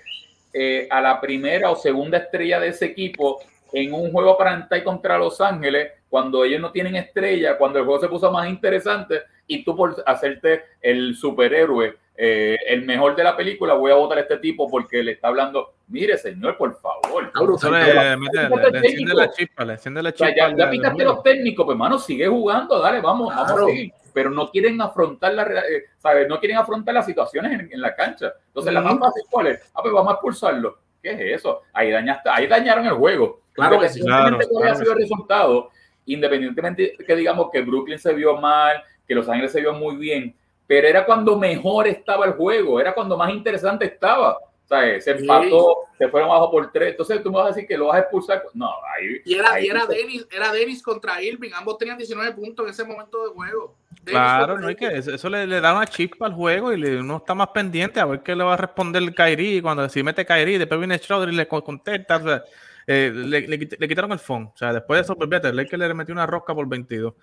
eh, a la primera o segunda estrella de ese equipo en un juego para entrar contra Los Ángeles, cuando ellos no tienen estrella, cuando el juego se puso más interesante, y tú por hacerte el superhéroe, eh, el mejor de la película, voy a votar a este tipo porque le está hablando, mire señor, por favor. le, enciende la chispa, le enciende la chispa. ya, ya picaste los técnicos, pues hermano, sigue jugando, dale, vamos, vamos a seguir. Pero no quieren afrontar la, eh, ¿sabes? No quieren afrontar las situaciones en, la cancha. Entonces, la más fácil, ¿cuál es? Ah, pues vamos a expulsarlo. ¿Qué es eso? Ahí, dañaste, ahí dañaron el juego. Claro que sí. Claro, claro. sido el resultado, independientemente que digamos que Brooklyn se vio mal, que Los Ángeles se vio muy bien, pero era cuando mejor estaba el juego, era cuando más interesante estaba. sea, Se empató, se fueron abajo por tres. Entonces tú me vas a decir que lo vas a expulsar. No, ahí. Y era, era, Dennis, era Dennis contra Irving. Ambos tenían 19 puntos en ese momento de juego. claro, no hay que eso le, le, da una chispa al juego y uno está más pendiente a ver qué le va a responder el Kairi. Cuando si mete Kairi, después viene Schroeder y le contesta. O sea, eh, le, quitaron el phone. O sea, después de eso, pues, vete, que le metió una rosca por 22.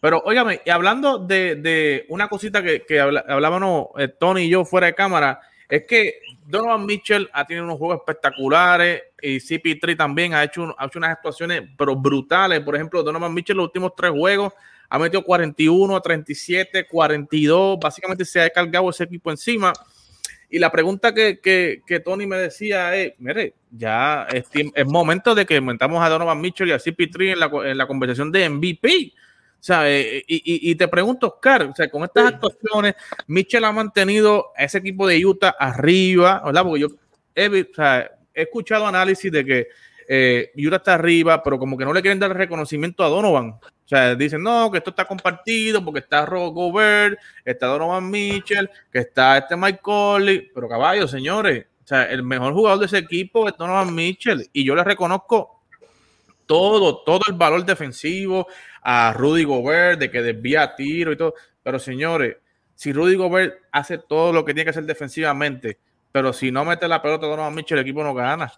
Pero, óigame, y hablando de, una cosita que, que hablábamos eh, Tony y yo fuera de cámara, es que Donovan Mitchell ha tenido unos juegos espectaculares y CP3 también ha hecho, ha hecho unas actuaciones pero brutales. Por ejemplo, Donovan Mitchell los últimos tres juegos ha metido 41, 37, 42. Básicamente se ha cargado ese equipo encima. Y la pregunta que, que, Tony me decía es, mire, ya es, es, momento de que metamos a Donovan Mitchell y a CP3 en la, en la conversación de MVP. O sea, eh, y, y, te pregunto, Oscar, o sea, con estas actuaciones, Mitchell ha mantenido a ese equipo de Utah arriba, ¿verdad? Porque yo he, he escuchado análisis de que eh, Utah está arriba, pero como que no le quieren dar reconocimiento a Donovan. O sea, dicen, no, que esto está compartido porque está Rob Gobert, está Donovan Mitchell, que está este Mike Conley, pero caballo, señores, o sea, el mejor jugador de ese equipo es Donovan Mitchell y yo le reconozco todo, todo el valor defensivo a Rudy Gobert de que desvía tiro y todo, pero señores, si Rudy Gobert hace todo lo que tiene que hacer defensivamente, pero si no mete la pelota a Donovan Mitchell, el equipo no gana.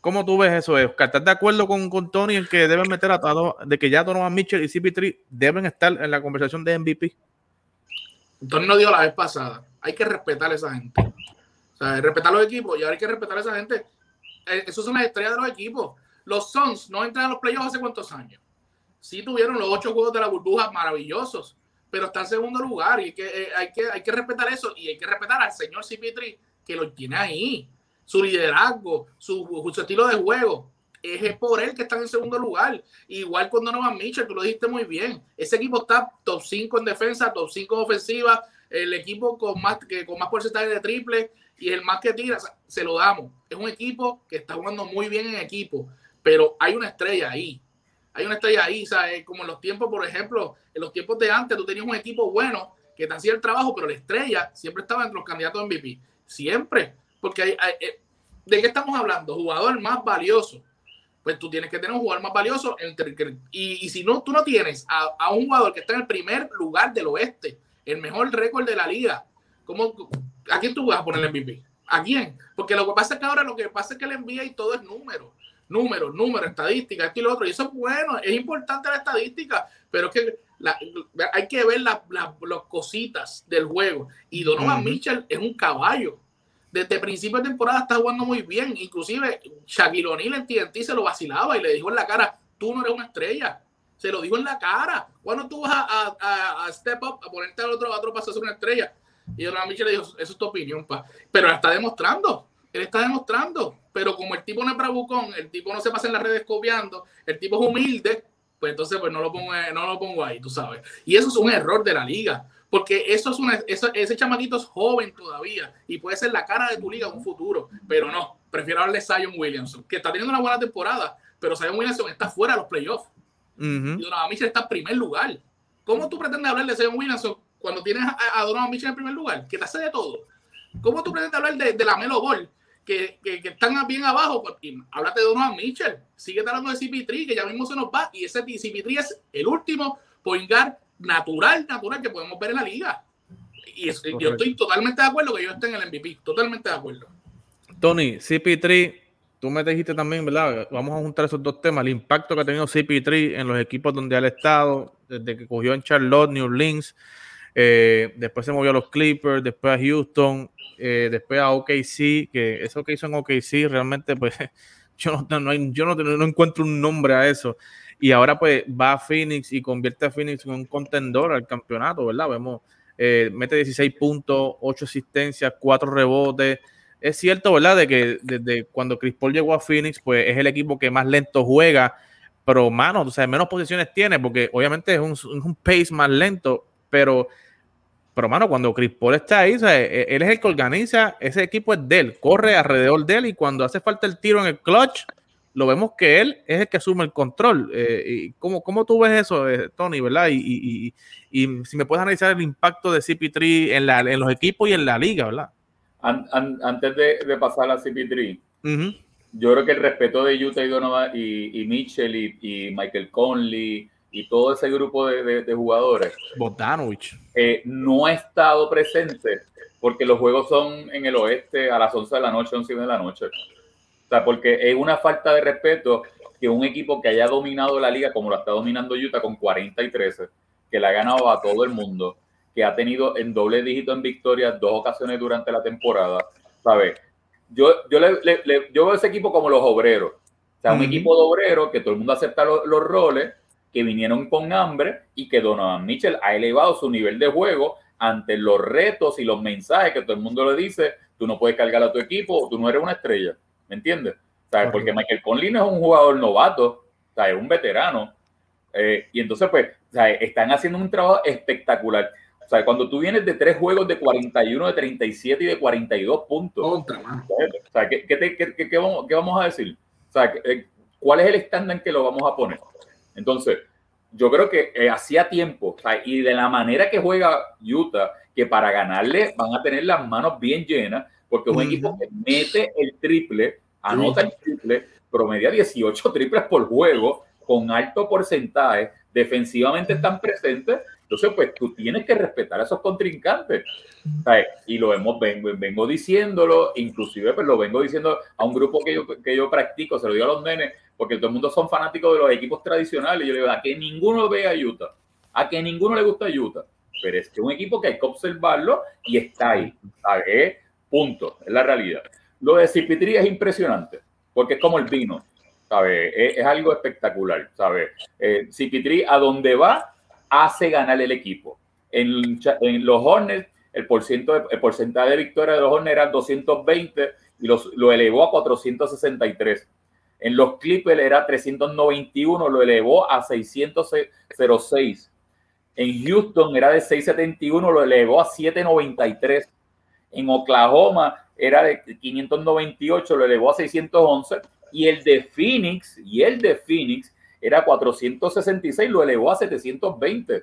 ¿Cómo tú ves eso, Oscar? ¿Estás de acuerdo con, con Tony en que deben meter a todos, de que ya Donovan Mitchell y CP3 deben estar en la conversación de MVP? Tony nos dijo la vez pasada, hay que respetar a esa gente. O sea, respetar los equipos y ahora hay que respetar a esa gente. Eh, eso son las estrellas de los equipos. Los Suns no entran a los playoffs hace cuántos años. Sí tuvieron los ocho juegos de la burbuja maravillosos, pero está en segundo lugar y hay que, eh, hay que, hay que respetar eso y hay que respetar al señor CP3 que lo tiene ahí su liderazgo, su, estilo de juego. Es por él que están en segundo lugar. Igual cuando no va Mitchell, tú lo dijiste muy bien. Ese equipo está top 5 en defensa, top 5 en ofensiva. El equipo con más, que, con más porcentaje de triple y el más que tira, se lo damos. Es un equipo que está jugando muy bien en equipo, pero hay una estrella ahí. Hay una estrella ahí, ¿sabes? Como en los tiempos, por ejemplo, en los tiempos de antes, tú tenías un equipo bueno que te hacía el trabajo, pero la estrella siempre estaba entre los candidatos a MVP. Siempre. Porque hay, eh, ¿de qué estamos hablando? Jugador más valioso. Pues tú tienes que tener un jugador más valioso. Entre, y, y si no, tú no tienes a, un jugador que está en el primer lugar del oeste, el mejor récord de la liga, ¿cómo, ¿a quién tú vas a poner el MVP? ¿A quién? Porque lo que pasa es que ahora lo que pasa es que le envía y todo es número. Números, números, estadísticas, esto y lo otro. Y eso es bueno, es importante la estadística, pero es que hay que ver las cositas del juego. Y Donovan Mitchell es un caballo desde principio de temporada está jugando muy bien. Inclusive Shaquille O'Neal en TNT se lo vacilaba y le dijo en la cara, tú no eres una estrella. Se lo dijo en la cara. cuando tú vas a, step up, a ponerte al otro, otro paso a ser una estrella? Y Donovan Mitchell le dijo, eso es tu opinión, pa. Pero la está demostrando. él está demostrando, pero como el tipo no es bravucón, el tipo no se pasa en las redes copiando, el tipo es humilde, pues entonces pues no lo pongo, no lo pongo ahí, tú sabes. Y eso es un error de la liga, porque eso es una, ese chamaquito es joven todavía y puede ser la cara de tu liga en un futuro, pero no, prefiero darle a Zion Williamson, que está teniendo una buena temporada, pero Zion Williamson está fuera de los playoffs. Y Donovan Mitchell está en primer lugar. ¿Cómo tú pretendes hablar de Zion Williamson cuando tienes a, Donovan Mitchell en primer lugar? Que te hace de todo. ¿Cómo tú pretendes hablar de, la Melo Ball? Que, que, están bien abajo. Pues, y háblate de Donovan Mitchell. Sigue hablando de CP3, que ya mismo se nos va. Y ese CP3 es el último point guard natural, natural que podemos ver en la liga. Y yo estoy totalmente de acuerdo que yo esté en el MVP. Totalmente de acuerdo. Tony, CP3 tú me dijiste también, ¿verdad? Vamos a juntar esos dos temas, el impacto que ha tenido CP3 en los equipos donde ha estado, desde que cogió en Charlotte, New Orleans, eh, después se movió a los Clippers, después a Houston, eh, después a OKC, que eso que hizo en OKC realmente, pues, yo no, no, yo no, no, encuentro un nombre a eso. Y ahora, pues, va a Phoenix y convierte a Phoenix en un contendor al campeonato, ¿verdad? Vemos, eh, mete 16 puntos, 8 asistencias, 4 rebotes es cierto, ¿verdad? De que desde cuando Chris Paul llegó a Phoenix, pues es el equipo que más lento juega, pero mano, o sea, menos posiciones tiene, porque obviamente es un, pace más lento, pero, pero mano, cuando Chris Paul está ahí, o sea, e, él es el que organiza, ese equipo es de él, corre alrededor de él y cuando hace falta el tiro en el clutch, lo vemos que él es el que asume el control. Eh, y ¿cómo, ¿cómo, tú ves eso, eh, Tony, verdad? Y, si me puedes analizar el impacto de CP3 en, la, en los equipos y en la liga, ¿verdad? antes de, pasar a CP3, yo creo que el respeto de Utah y Donovan y, Mitchell y, Michael Conley y todo ese grupo de, jugadores eh, no ha estado presente porque los juegos son en el oeste a las 11 de la noche, 11 de la noche. O sea, porque es una falta de respeto que un equipo que haya dominado la liga como lo está dominando Utah con 40 y 13, que le ha ganado a todo el mundo, que ha tenido en doble dígito en victorias dos ocasiones durante la temporada, ¿sabes? Yo, yo, le, yo veo ese equipo como los obreros. O sea, un equipo de obreros que todo el mundo acepta los roles, que vinieron con hambre y que Donovan Mitchell ha elevado su nivel de juego ante los retos y los mensajes que todo el mundo le dice, tú no puedes cargar a tu equipo, tú no eres una estrella, ¿me entiendes? ¿Sabes? Porque Michael Conley no es un jugador novato, es un veterano. Eh, y entonces, pues, están haciendo un trabajo espectacular. O sea, cuando tú vienes de tres juegos de 41, de 37 y de 42 puntos, o sea, ¿qué, qué, qué, vamos, ¿qué, vamos, a decir? O sea, eh, ¿cuál es el estándar en que lo vamos a poner? Entonces, yo creo que eh, hacía tiempo, o sea, y de la manera que juega Utah, que para ganarle van a tener las manos bien llenas, porque es un equipo que mete el triple, anota el triple, promedia 18 triples por juego, con alto porcentaje, defensivamente están presentes entonces, pues tú tienes que respetar a esos contrincantes. Y lo hemos, vengo, vengo diciéndolo, inclusive pues lo vengo diciendo a un grupo que yo, que yo practico, se lo digo a los nenes, porque todo el mundo son fanáticos de los equipos tradicionales. Yo le digo, a que ninguno ve a Utah, a que ninguno le gusta Utah. Pero es que un equipo que hay que observarlo y está ahí. ¿sabes? Punto, es la realidad. Lo de Cipitri es impresionante, porque es como el vino, ¿sabes? Es, algo espectacular, ¿sabes? Eh, Cipitri, a donde va, hace ganar el equipo. En, los Hornets, el, porcentaje de victoria de los Hornets era 220 y los, lo elevó a 463. En los Clippers era 391, lo elevó a 606. En Houston era de 671, lo elevó a 793. En Oklahoma era de 598, lo elevó a 611. Y el de Phoenix, y el de Phoenix era 466, lo elevó a 720.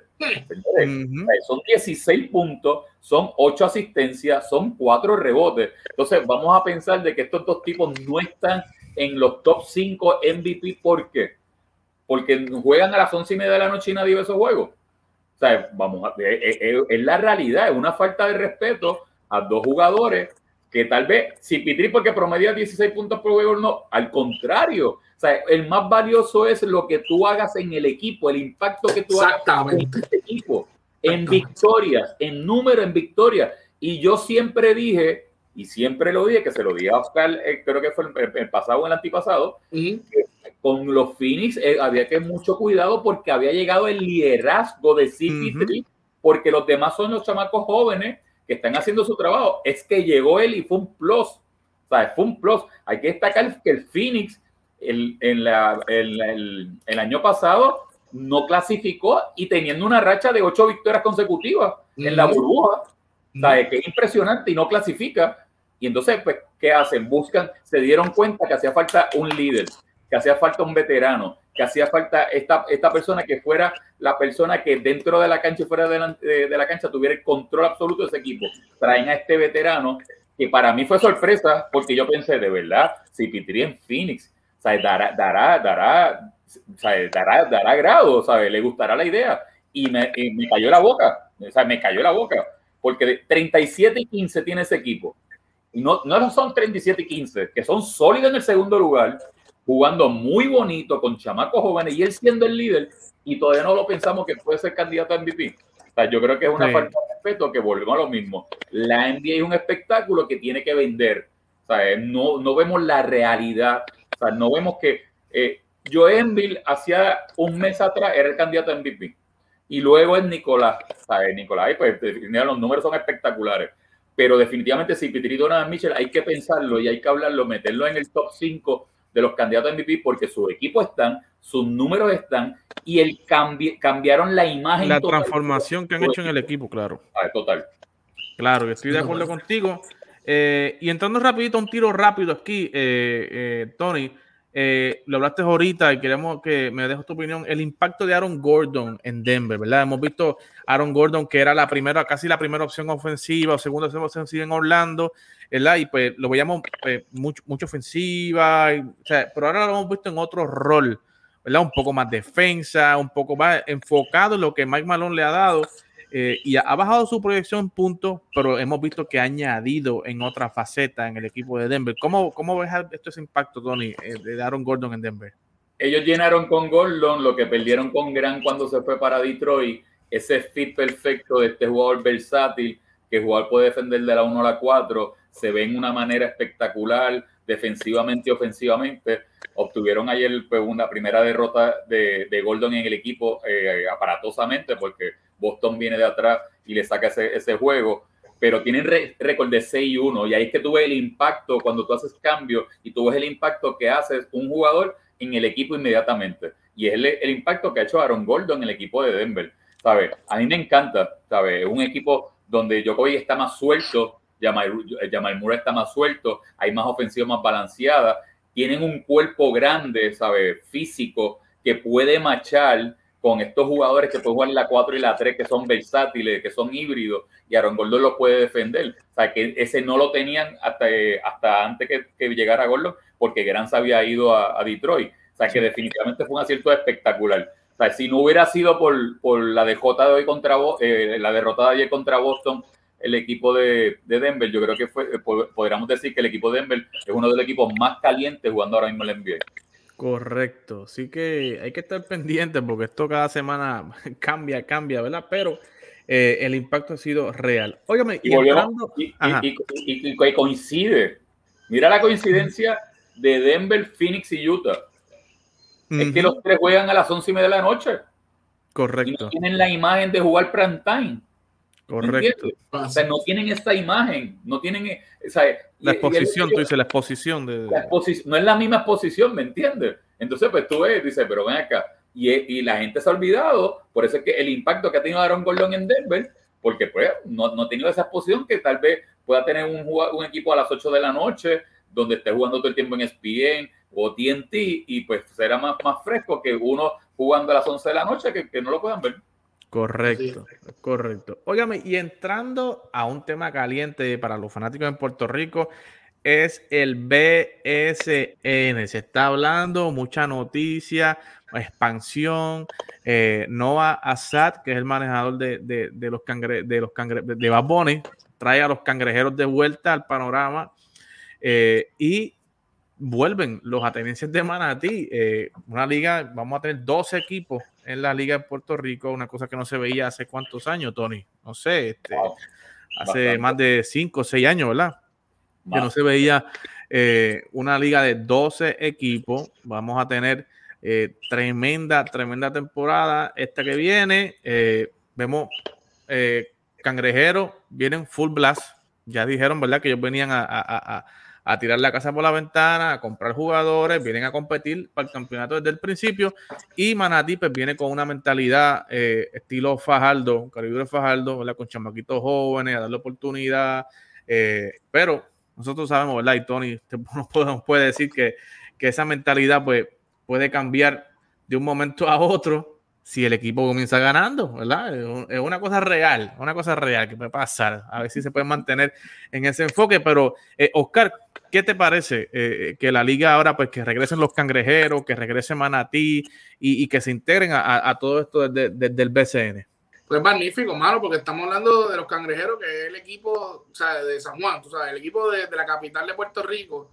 Son 16 puntos, son 8 asistencias, son 4 rebotes. Entonces, vamos a pensar de que estos dos tipos no están en los top 5 MVP. ¿Por qué? Porque juegan a las 11 y media de la noche y nadie ve esos juegos. O sea, vamos a, es, la realidad, es una falta de respeto a dos jugadores que tal vez, si Pitri porque promedia 16 puntos por juego, no, al contrario, o sea, el más valioso es lo que tú hagas en el equipo, el impacto que tú hagas en el equipo, en victorias, en número en victorias. Y yo siempre dije, y siempre lo dije, que se lo dije a Oscar, eh, creo que fue el, pasado o el antipasado, que con los Phoenix eh, había que mucho cuidado porque había llegado el liderazgo de CP3, porque los demás son los chamacos jóvenes que están haciendo su trabajo. Es que llegó él y fue un plus. O sea, fue un plus. Hay que destacar que el Phoenix el, en la, el, el, año pasado no clasificó y teniendo una racha de ocho victorias consecutivas en la burbuja. O sea, que es impresionante y no clasifica. Y entonces, pues, ¿qué hacen? Buscan, se dieron cuenta que hacía falta un líder, que hacía falta un veterano, que hacía falta esta, esta persona que fuera la persona que dentro de la cancha y fuera de la, cancha tuviera el control absoluto de ese equipo. Traen a este veterano que para mí fue sorpresa porque yo pensé, de verdad, si Pitri en Phoenix, dará, dará, dará, dará, dará grado, ¿sabes? Le gustará la idea. Y me, me cayó la boca, o sea, me cayó la boca, porque de 37 y 15 tiene ese equipo. Y no, no son 37 y 15, que son sólidos en el segundo lugar, jugando muy bonito con chamacos jóvenes y él siendo el líder y todavía no lo pensamos que puede ser candidato a MVP. O sea, yo creo que es una falta de respeto que volvemos a lo mismo. La NBA es un espectáculo que tiene que vender. O sea, no, no vemos la realidad. O sea, no vemos que eh, Joe Embiid hacía un mes atrás era el candidato a MVP. Y luego es Nicolás. ¿sabes? Nicolás, pues los números son espectaculares pero definitivamente si Pitri Donovan Mitchell hay que pensarlo y hay que hablarlo, meterlo en el top 5 de los candidatos a MVP porque sus equipos están, sus números están y el cambiaron la imagen. La transformación que han hecho en el equipo, claro. Ah, total. Claro, estoy de acuerdo contigo. Eh, y entrando rapidito, un tiro rápido aquí, eh, eh, Tony. Eh, lo hablaste ahorita y queremos que me dejes tu opinión, el impacto de Aaron Gordon en Denver, ¿verdad? Hemos visto Aaron Gordon que era la primera, casi la primera opción ofensiva o segunda opción ofensiva en Orlando, ¿verdad? Y pues lo veíamos eh, mucho, mucho ofensiva, pero ahora lo hemos visto en otro rol, ¿verdad? Un poco más defensa, un poco más enfocado en lo que Mike Malone le ha dado eh, y ha bajado su proyección puntos, pero hemos visto que ha añadido en otra faceta en el equipo de Denver. ¿Cómo, cómo ves esto ese impacto, Tony, eh, de Aaron Gordon en Denver? Ellos llenaron con Gordon lo que perdieron con Grant cuando se fue para Detroit, ese fit perfecto de este jugador versátil, que el jugador puede defender de la 1 a la 4, se ve en una manera espectacular, defensivamente y ofensivamente. Obtuvieron ayer pues, una primera derrota de, de Gordon en el equipo eh, aparatosamente, porque Boston viene de atrás y le saca ese, ese juego, pero tienen récord de 6 y 1 y ahí es que tú ves el impacto cuando tú haces cambio y tú el impacto que hace un jugador en el equipo inmediatamente. Y es el, impacto que ha hecho Aaron Gordon en el equipo de Denver. ¿Sabes? A mí me encanta, ¿sabes? Es un equipo donde Djokovic está más suelto, Jamal, Jamal Murray está más suelto, hay más ofensiva más balanceada, tienen un cuerpo grande, ¿sabes? Físico, que puede machar con estos jugadores que pueden jugar la 4 y la 3, que son versátiles, que son híbridos, y Aaron Gordon lo puede defender. O sea, que ese no lo tenían hasta, hasta antes que, que llegara Gordon, porque Gran se había ido a, Detroit. O sea, que definitivamente fue un acierto espectacular. O sea, si no hubiera sido por, por la de hoy contra eh, la derrota de ayer contra Boston, el equipo de, de, Denver, yo creo que fue, podríamos decir que el equipo de Denver es uno de los equipos más calientes jugando ahora mismo el NBA. Correcto, sí que hay que estar pendientes porque esto cada semana cambia, cambia, ¿verdad? Pero eh, el impacto ha sido real. Óigame, y, y, coincide. Mira la coincidencia de Denver, Phoenix y Utah. Es que los tres juegan a las once y media de la noche. Correcto. Y no tienen la imagen de jugar prime time. Correcto. O sea, no tienen esta imagen, no tienen. Eh, la exposición, tú dices, la exposición de. no es la misma exposición, ¿me entiendes? Entonces, pues tú ves, dices, pero ven acá. Y, y, la gente se ha olvidado, por eso es que el impacto que ha tenido Aaron Gordon en Denver, porque pues no, no ha tenido esa exposición que tal vez pueda tener un, un equipo a las 8 de la noche, donde esté jugando todo el tiempo en ESPN o TNT, y pues será más, más fresco que uno jugando a las 11 de la noche que, que no lo puedan ver. Correcto, correcto. Óigame, y entrando a un tema caliente para los fanáticos en Puerto Rico, es el BSN. Se está hablando, mucha noticia, expansión. Eh, Noah Assad, que es el manejador de, los cangre, de los cangre, de Babone, trae a los cangrejeros de vuelta al panorama. Eh, y vuelven los atenienses de Manatí, eh, una liga, vamos a tener dos equipos en la liga de Puerto Rico, una cosa que no se veía hace cuántos años, Tony, no sé, este, hace más de cinco o seis años, ¿verdad? Que no se veía eh, una liga de 12 equipos, vamos a tener eh, tremenda, tremenda temporada esta que viene, vemos cangrejeros, vienen full blast, ya dijeron, ¿verdad? Que ellos venían a a tirar la casa por la ventana, a comprar jugadores, vienen a competir para el campeonato desde el principio. Y Manatí pues, viene con una mentalidad eh, estilo Fajardo, calibre Fajardo, con chamaquitos jóvenes, a darle oportunidad. Eh, pero nosotros sabemos, ¿verdad? Y Tony nos puede, decir que, que esa mentalidad pues, puede cambiar de un momento a otro si el equipo comienza ganando, ¿verdad? Es una cosa real, una cosa real que puede pasar. A ver si se puede mantener en ese enfoque. Pero, eh, Oscar, ¿qué te parece eh, que la liga ahora, pues que regresen los cangrejeros, que regrese Manatí y, que se integren a, todo esto desde, el BCN? Pues magnífico, mano, porque estamos hablando de los cangrejeros, que es el equipo o sea, de San Juan, tú sabes, el equipo de, de la capital de Puerto Rico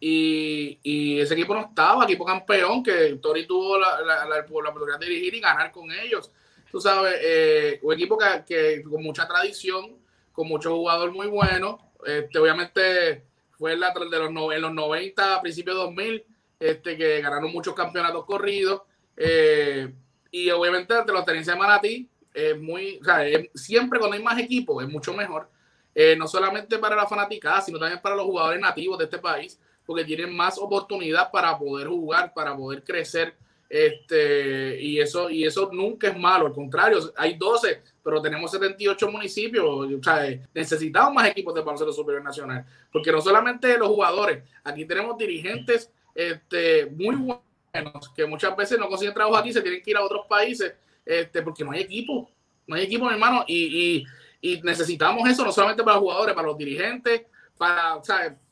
y, ese equipo no estaba, equipo campeón, que Tori tuvo la, la, oportunidad de dirigir y ganar con ellos. Tú sabes, eh, un equipo que, con mucha tradición, con muchos jugadores muy buenos. Este, obviamente fue en, la, de los, en los 90, principios de 2000, este, que ganaron muchos campeonatos corridos. Eh, y obviamente de los tenistas de Manatí, es muy, o sea, siempre cuando hay más equipos es mucho mejor. Eh, no solamente para la fanaticada, sino también para los jugadores nativos de este país porque tienen más oportunidad para poder jugar, para poder crecer. Este, y eso, y eso nunca es malo, al contrario, hay 12, pero tenemos 78 municipios, o sea, necesitamos más equipos de baloncesto superior nacional, porque no solamente los jugadores, aquí tenemos dirigentes este, muy buenos, que muchas veces no consiguen trabajo aquí, se tienen que ir a otros países, este, porque no hay equipo, no hay equipo, mi hermano, y, y, y necesitamos eso no solamente para los jugadores, para los dirigentes, para, o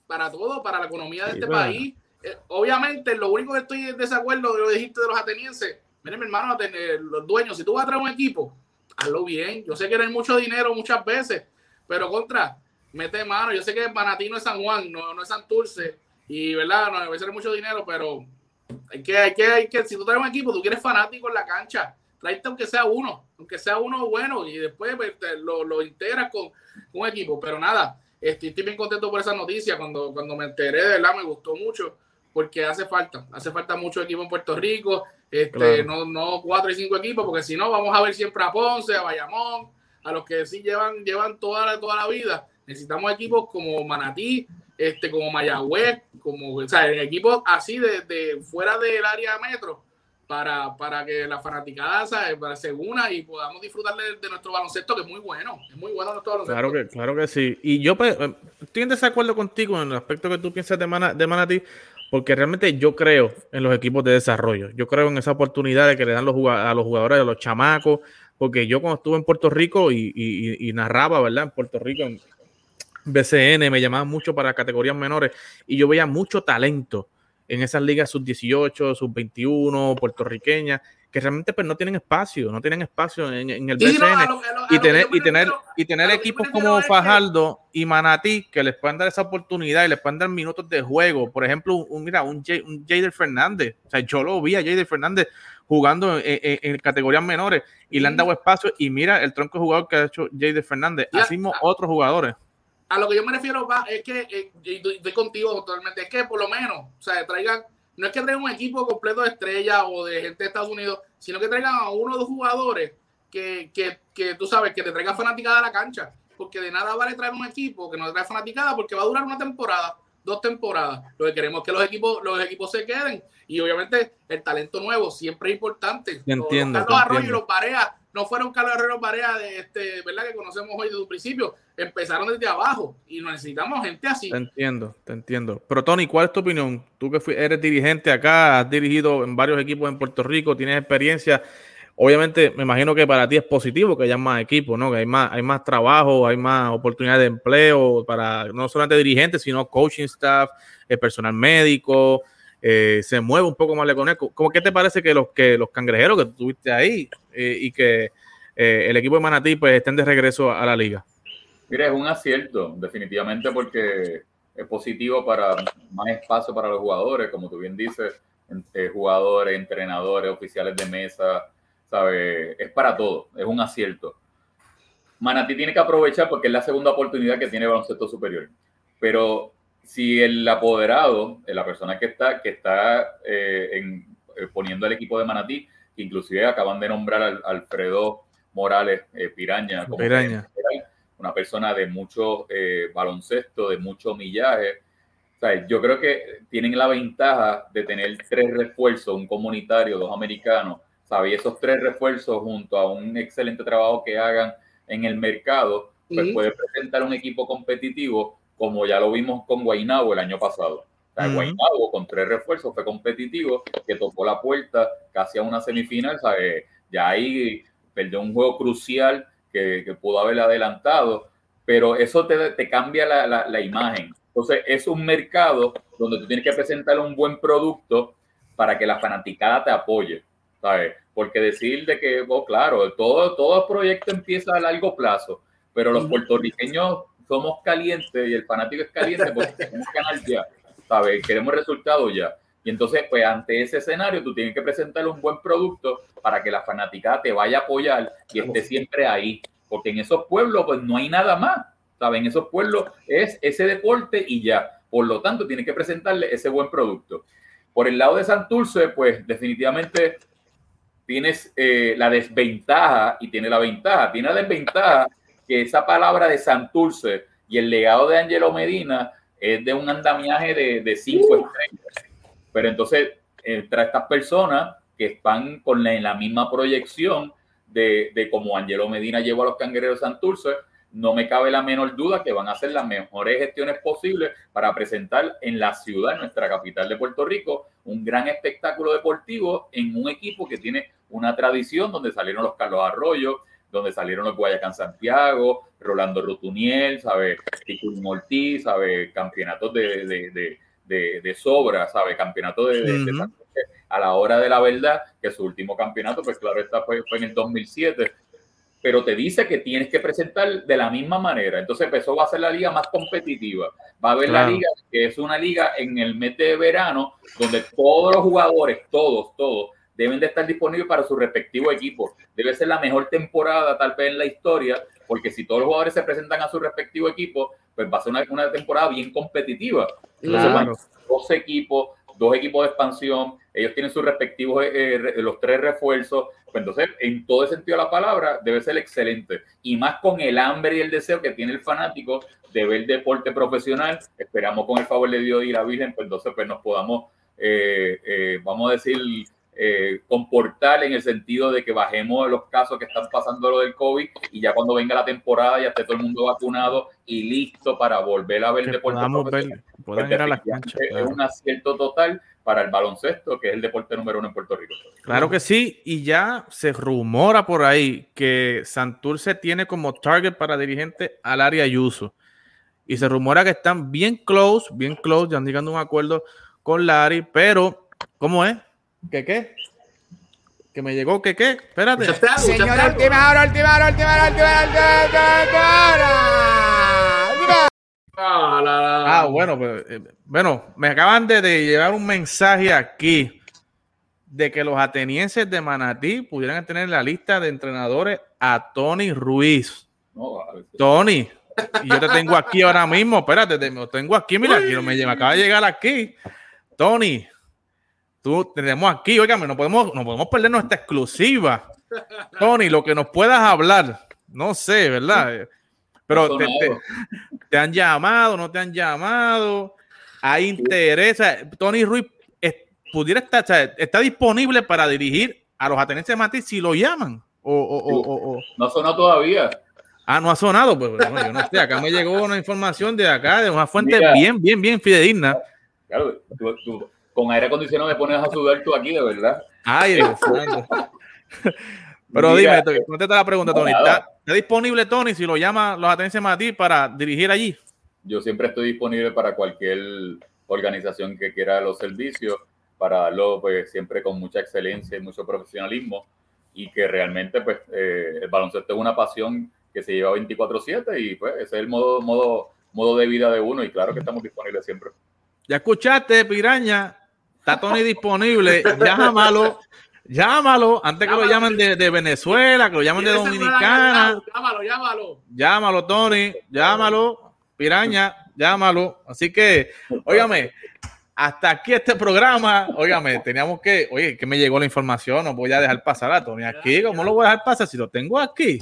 para todo, para la economía de este país. Eh, obviamente, lo único que estoy en desacuerdo de lo dijiste de los atenienses, miren, mi hermano, los dueños, si tú vas a traer un equipo, hazlo bien. Yo sé que no hay mucho dinero muchas veces, pero contra, mete mano. Yo sé que Manatí no es San Juan, no, no es Santurce, y verdad, no debe ser mucho dinero, pero hay que, hay que, hay que, si tú traes un equipo, tú quieres fanático en la cancha, tráete aunque sea uno, aunque sea uno bueno, y después pues, lo, lo, integras con, con un equipo. Pero nada, Estoy, bien contento por esa noticia. Cuando, cuando me enteré, de verdad, me gustó mucho porque hace falta, hace falta mucho equipo en Puerto Rico, este, no, no cuatro y cinco equipos, porque si no, vamos a ver siempre a Ponce, a Bayamón, a los que sí llevan, llevan toda, la, toda la vida. Necesitamos equipos como Manatí, este, como Mayagüez, como, o sea, equipos así de, de fuera del área metro, para, para que la fanaticada se una y podamos disfrutar de, nuestro baloncesto, que es muy bueno. Es muy bueno nuestro baloncesto. Claro que, claro que sí. Y yo pues, eh, estoy en desacuerdo contigo en el aspecto que tú piensas de, de Manatí, porque realmente yo creo en los equipos de desarrollo. Yo creo en esa oportunidad de que le dan los a los jugadores, a los chamacos, porque yo cuando estuve en Puerto Rico y, y, y narraba, ¿verdad? En Puerto Rico, en BCN, me llamaban mucho para categorías menores y yo veía mucho talento en esas ligas sub-18, sub-21, puertorriqueñas, que realmente pues, no tienen espacio, no tienen espacio en, el BCN. y, tener, y, tener, y tener equipos como Fajardo y Manatí que les puedan dar esa oportunidad y les puedan dar minutos de juego. Por ejemplo, un, mira, un, Jader Fernández. O sea, yo lo vi a Jader Fernández jugando en, categorías menores y le han dado espacio. Y mira el tronco de jugador que ha hecho Jader Fernández. Así mismo otros jugadores a lo que yo me refiero va, es que, eh, estoy contigo totalmente, es que por lo menos, o sea, traigan, no es que traigan un equipo completo de estrellas o de gente de Estados Unidos, sino que traigan a uno o dos jugadores que, que, que tú sabes, que te traigan fanaticada a la cancha, porque de nada vale traer un equipo que no trae fanaticada, porque va a durar una temporada, dos temporadas. Lo que queremos es que los equipos, los equipos se queden, y obviamente el talento nuevo siempre es importante. Entiendo. Los, Arroyo y los Pareja no fueron Carlos Herrero Parea de este, ¿verdad? Que conocemos hoy desde un principio. Empezaron desde abajo y necesitamos gente así. Te entiendo, te entiendo. Pero Tony, ¿cuál es tu opinión? Tú que eres dirigente acá, has dirigido en varios equipos en Puerto Rico, tienes experiencia. Obviamente, me imagino que para ti es positivo que haya más equipos, ¿no? Que hay más, hay más trabajo, hay más oportunidades de empleo para no solamente dirigentes, sino coaching staff, el personal médico, eh, se mueve un poco más la economía. ¿Cómo qué te parece que los que los cangrejeros que tuviste ahí eh, y que eh, el equipo de Manatí pues estén de regreso a, la liga? Mira, es un acierto, definitivamente, porque es positivo para más espacio para los jugadores, como tú bien dices, jugadores, entrenadores, oficiales de mesa, ¿sabes? Es para todo, es un acierto. Manatí tiene que aprovechar porque es la segunda oportunidad que tiene baloncesto superior. Pero si el apoderado, la persona que está, que está eh, eh, poniendo el equipo de Manatí, inclusive acaban de nombrar al Alfredo Morales eh, Piraña como una persona de mucho baloncesto, de mucho millaje, yo creo que tienen la ventaja de tener tres refuerzos, un comunitario, dos americanos, ¿sabes? Y esos tres refuerzos junto a un excelente trabajo que hagan en el mercado, pues puede presentar un equipo competitivo como ya lo vimos con Guaynabo el año pasado. O con tres refuerzos fue competitivo, que tocó la puerta casi a una semifinal, ¿sabes? Ya ahí perdió un juego crucial que, que pudo haber adelantado, pero eso te, te cambia la, la, la, imagen. Entonces, es un mercado donde tú tienes que presentar un buen producto para que la fanaticada te apoye, ¿sabes? Porque decir de que, oh, claro, todo, todo proyecto empieza a largo plazo, pero los puertorriqueños somos calientes y el fanático es caliente porque queremos ganar ya, ¿sabes? Queremos resultados ya. Y entonces, pues ante ese escenario, tú tienes que presentar un buen producto para que la fanática te vaya a apoyar y esté siempre ahí. Porque en esos pueblos, pues no hay nada más. ¿Sabes? En esos pueblos es ese deporte y ya. Por lo tanto, tienes que presentarle ese buen producto. Por el lado de Santurce, pues definitivamente tienes eh, la desventaja y tiene la ventaja. Tiene la desventaja que esa palabra de Santurce y el legado de Angelo Medina es de un andamiaje de, de cinco uh. estrellas. Pero entonces, entre estas personas que están con la, la misma proyección de, de como Angelo Medina llevó a los cangreros de Santurce, no me cabe la menor duda que van a hacer las mejores gestiones posibles para presentar en la ciudad, nuestra capital de Puerto Rico, un gran espectáculo deportivo en un equipo que tiene una tradición donde salieron los Carlos Arroyo, donde salieron los Guayacán Santiago, Rolando Rutuniel, ¿sabe? Ticul Ortiz, ¿sabe? Campeonatos de, de, de, de, sobra, ¿sabe? Campeonato de, a la hora de la verdad, que su último campeonato, pues claro, esta fue, fue en el 2007, pero te dice que tienes que presentar de la misma manera. Entonces, empezó va a ser la liga más competitiva. Va a haber la liga que es una liga en el mes de verano, donde todos los jugadores, todos, todos, deben de estar disponibles para su respectivo equipo. Debe ser la mejor temporada tal vez en la historia, porque si todos los jugadores se presentan a su respectivo equipo, pues va a ser una, una temporada bien competitiva. Claro. dos equipos, dos equipos de expansión, ellos tienen sus respectivos, eh, eh, los tres refuerzos, pues entonces en todo el sentido de la palabra debe ser excelente. Y más con el hambre y el deseo que tiene el fanático de ver deporte profesional, esperamos con el favor de Dios y la Virgen, pues entonces pues nos podamos, eh, vamos a decir, eh, comportar en el sentido de que bajemos los casos que están pasando lo del COVID y ya cuando venga la temporada ya esté todo el mundo vacunado y listo para volver a ver el deporte. Ver, pues Es un acierto total para el baloncesto, que es el deporte número uno en Puerto Rico. Claro que sí, y ya se rumora por ahí que Santurce tiene como target para dirigente al área Ayuso. Y se rumora que están bien close, bien close, ya han llegado a un acuerdo con Larry, pero ¿cómo es? ¿Qué qué? Que me llegó, ¿qué qué? Espérate. Señor, última hora, última hora, última hora, última hora, Ah, bueno, pues, eh, bueno, me acaban de, de llevar un mensaje aquí de que los atenienses de Manatí pudieran tener la lista de entrenadores a Tony Ruiz. Tony, y yo te tengo aquí ahora mismo, espérate, te, lo tengo aquí, mira, aquí, me, me acaba de llegar aquí. Tony, tú tenemos aquí, oígame, no podemos, no podemos perder nuestra exclusiva. Tony, lo que nos puedas hablar, no sé, ¿verdad? Pero te, han llamado, no te han llamado, hay interés. Tony Ruiz pudiera estar, está disponible para dirigir a los atenienses de Matiz si lo llaman. O, o, no ha sonado todavía. Ah, no ha sonado, pues yo no sé, acá me llegó una información de acá, de una fuente bien, bien, bien fidedigna. Claro, tú, con aire acondicionado me pones a sudar tú aquí, de verdad. Ay, Dios Pero dime, contesta la pregunta, Tony. ¿Está, disponible, Tony, si lo llama los Atenses ti para dirigir allí? Yo siempre estoy disponible para cualquier organización que quiera los servicios, para darlo pues, siempre con mucha excelencia y mucho profesionalismo y que realmente pues, eh, el baloncesto es una pasión que se lleva 24/7 y pues ese es el modo, modo, modo de vida de uno y claro que estamos disponibles siempre. Ya escuchaste, Piraña, Está Tony disponible. Llámalo. Llámalo antes que lo llamen de, Venezuela, que lo llamen de Dominicana. Llámalo, llámalo. Llámalo, Tony. Llámalo. Piraña, llámalo. Así que, óigame, hasta aquí este programa. Óigame, teníamos que, oye, que me llegó la información, no voy a dejar pasar a Tony aquí. ¿Cómo lo voy a dejar pasar si lo tengo aquí?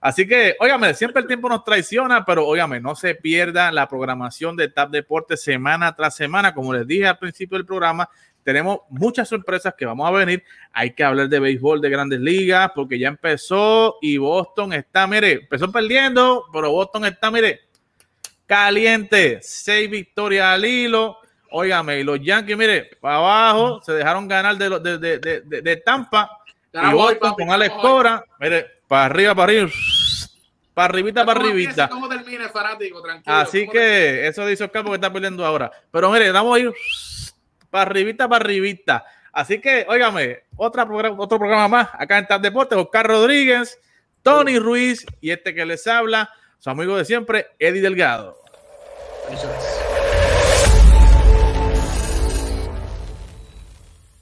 Así que, óigame, siempre el tiempo nos traiciona, pero óigame, no se pierda la programación de TAP Deportes semana tras semana. Como les dije al principio del programa, tenemos muchas sorpresas que vamos a venir. Hay que hablar de béisbol de grandes ligas porque ya empezó y Boston está, mire, empezó perdiendo, pero Boston está, mire, caliente. Seis victorias al hilo. Óigame, y los Yankees, mire, para abajo, se dejaron ganar de, de, de, de, de Tampa. y Boston con Alex Cora, mire, para arriba, para arriba. Para arribita, para arribita. Así que eso dice Oscar porque está perdiendo ahora. Pero mire, vamos a ir para arribita, para arribita. Así que, óigame, otra otro programa más acá en TAP Deportes, Oscar Rodríguez, Tony Ruiz y este que les habla, su amigo de siempre, Eddie Delgado. Eso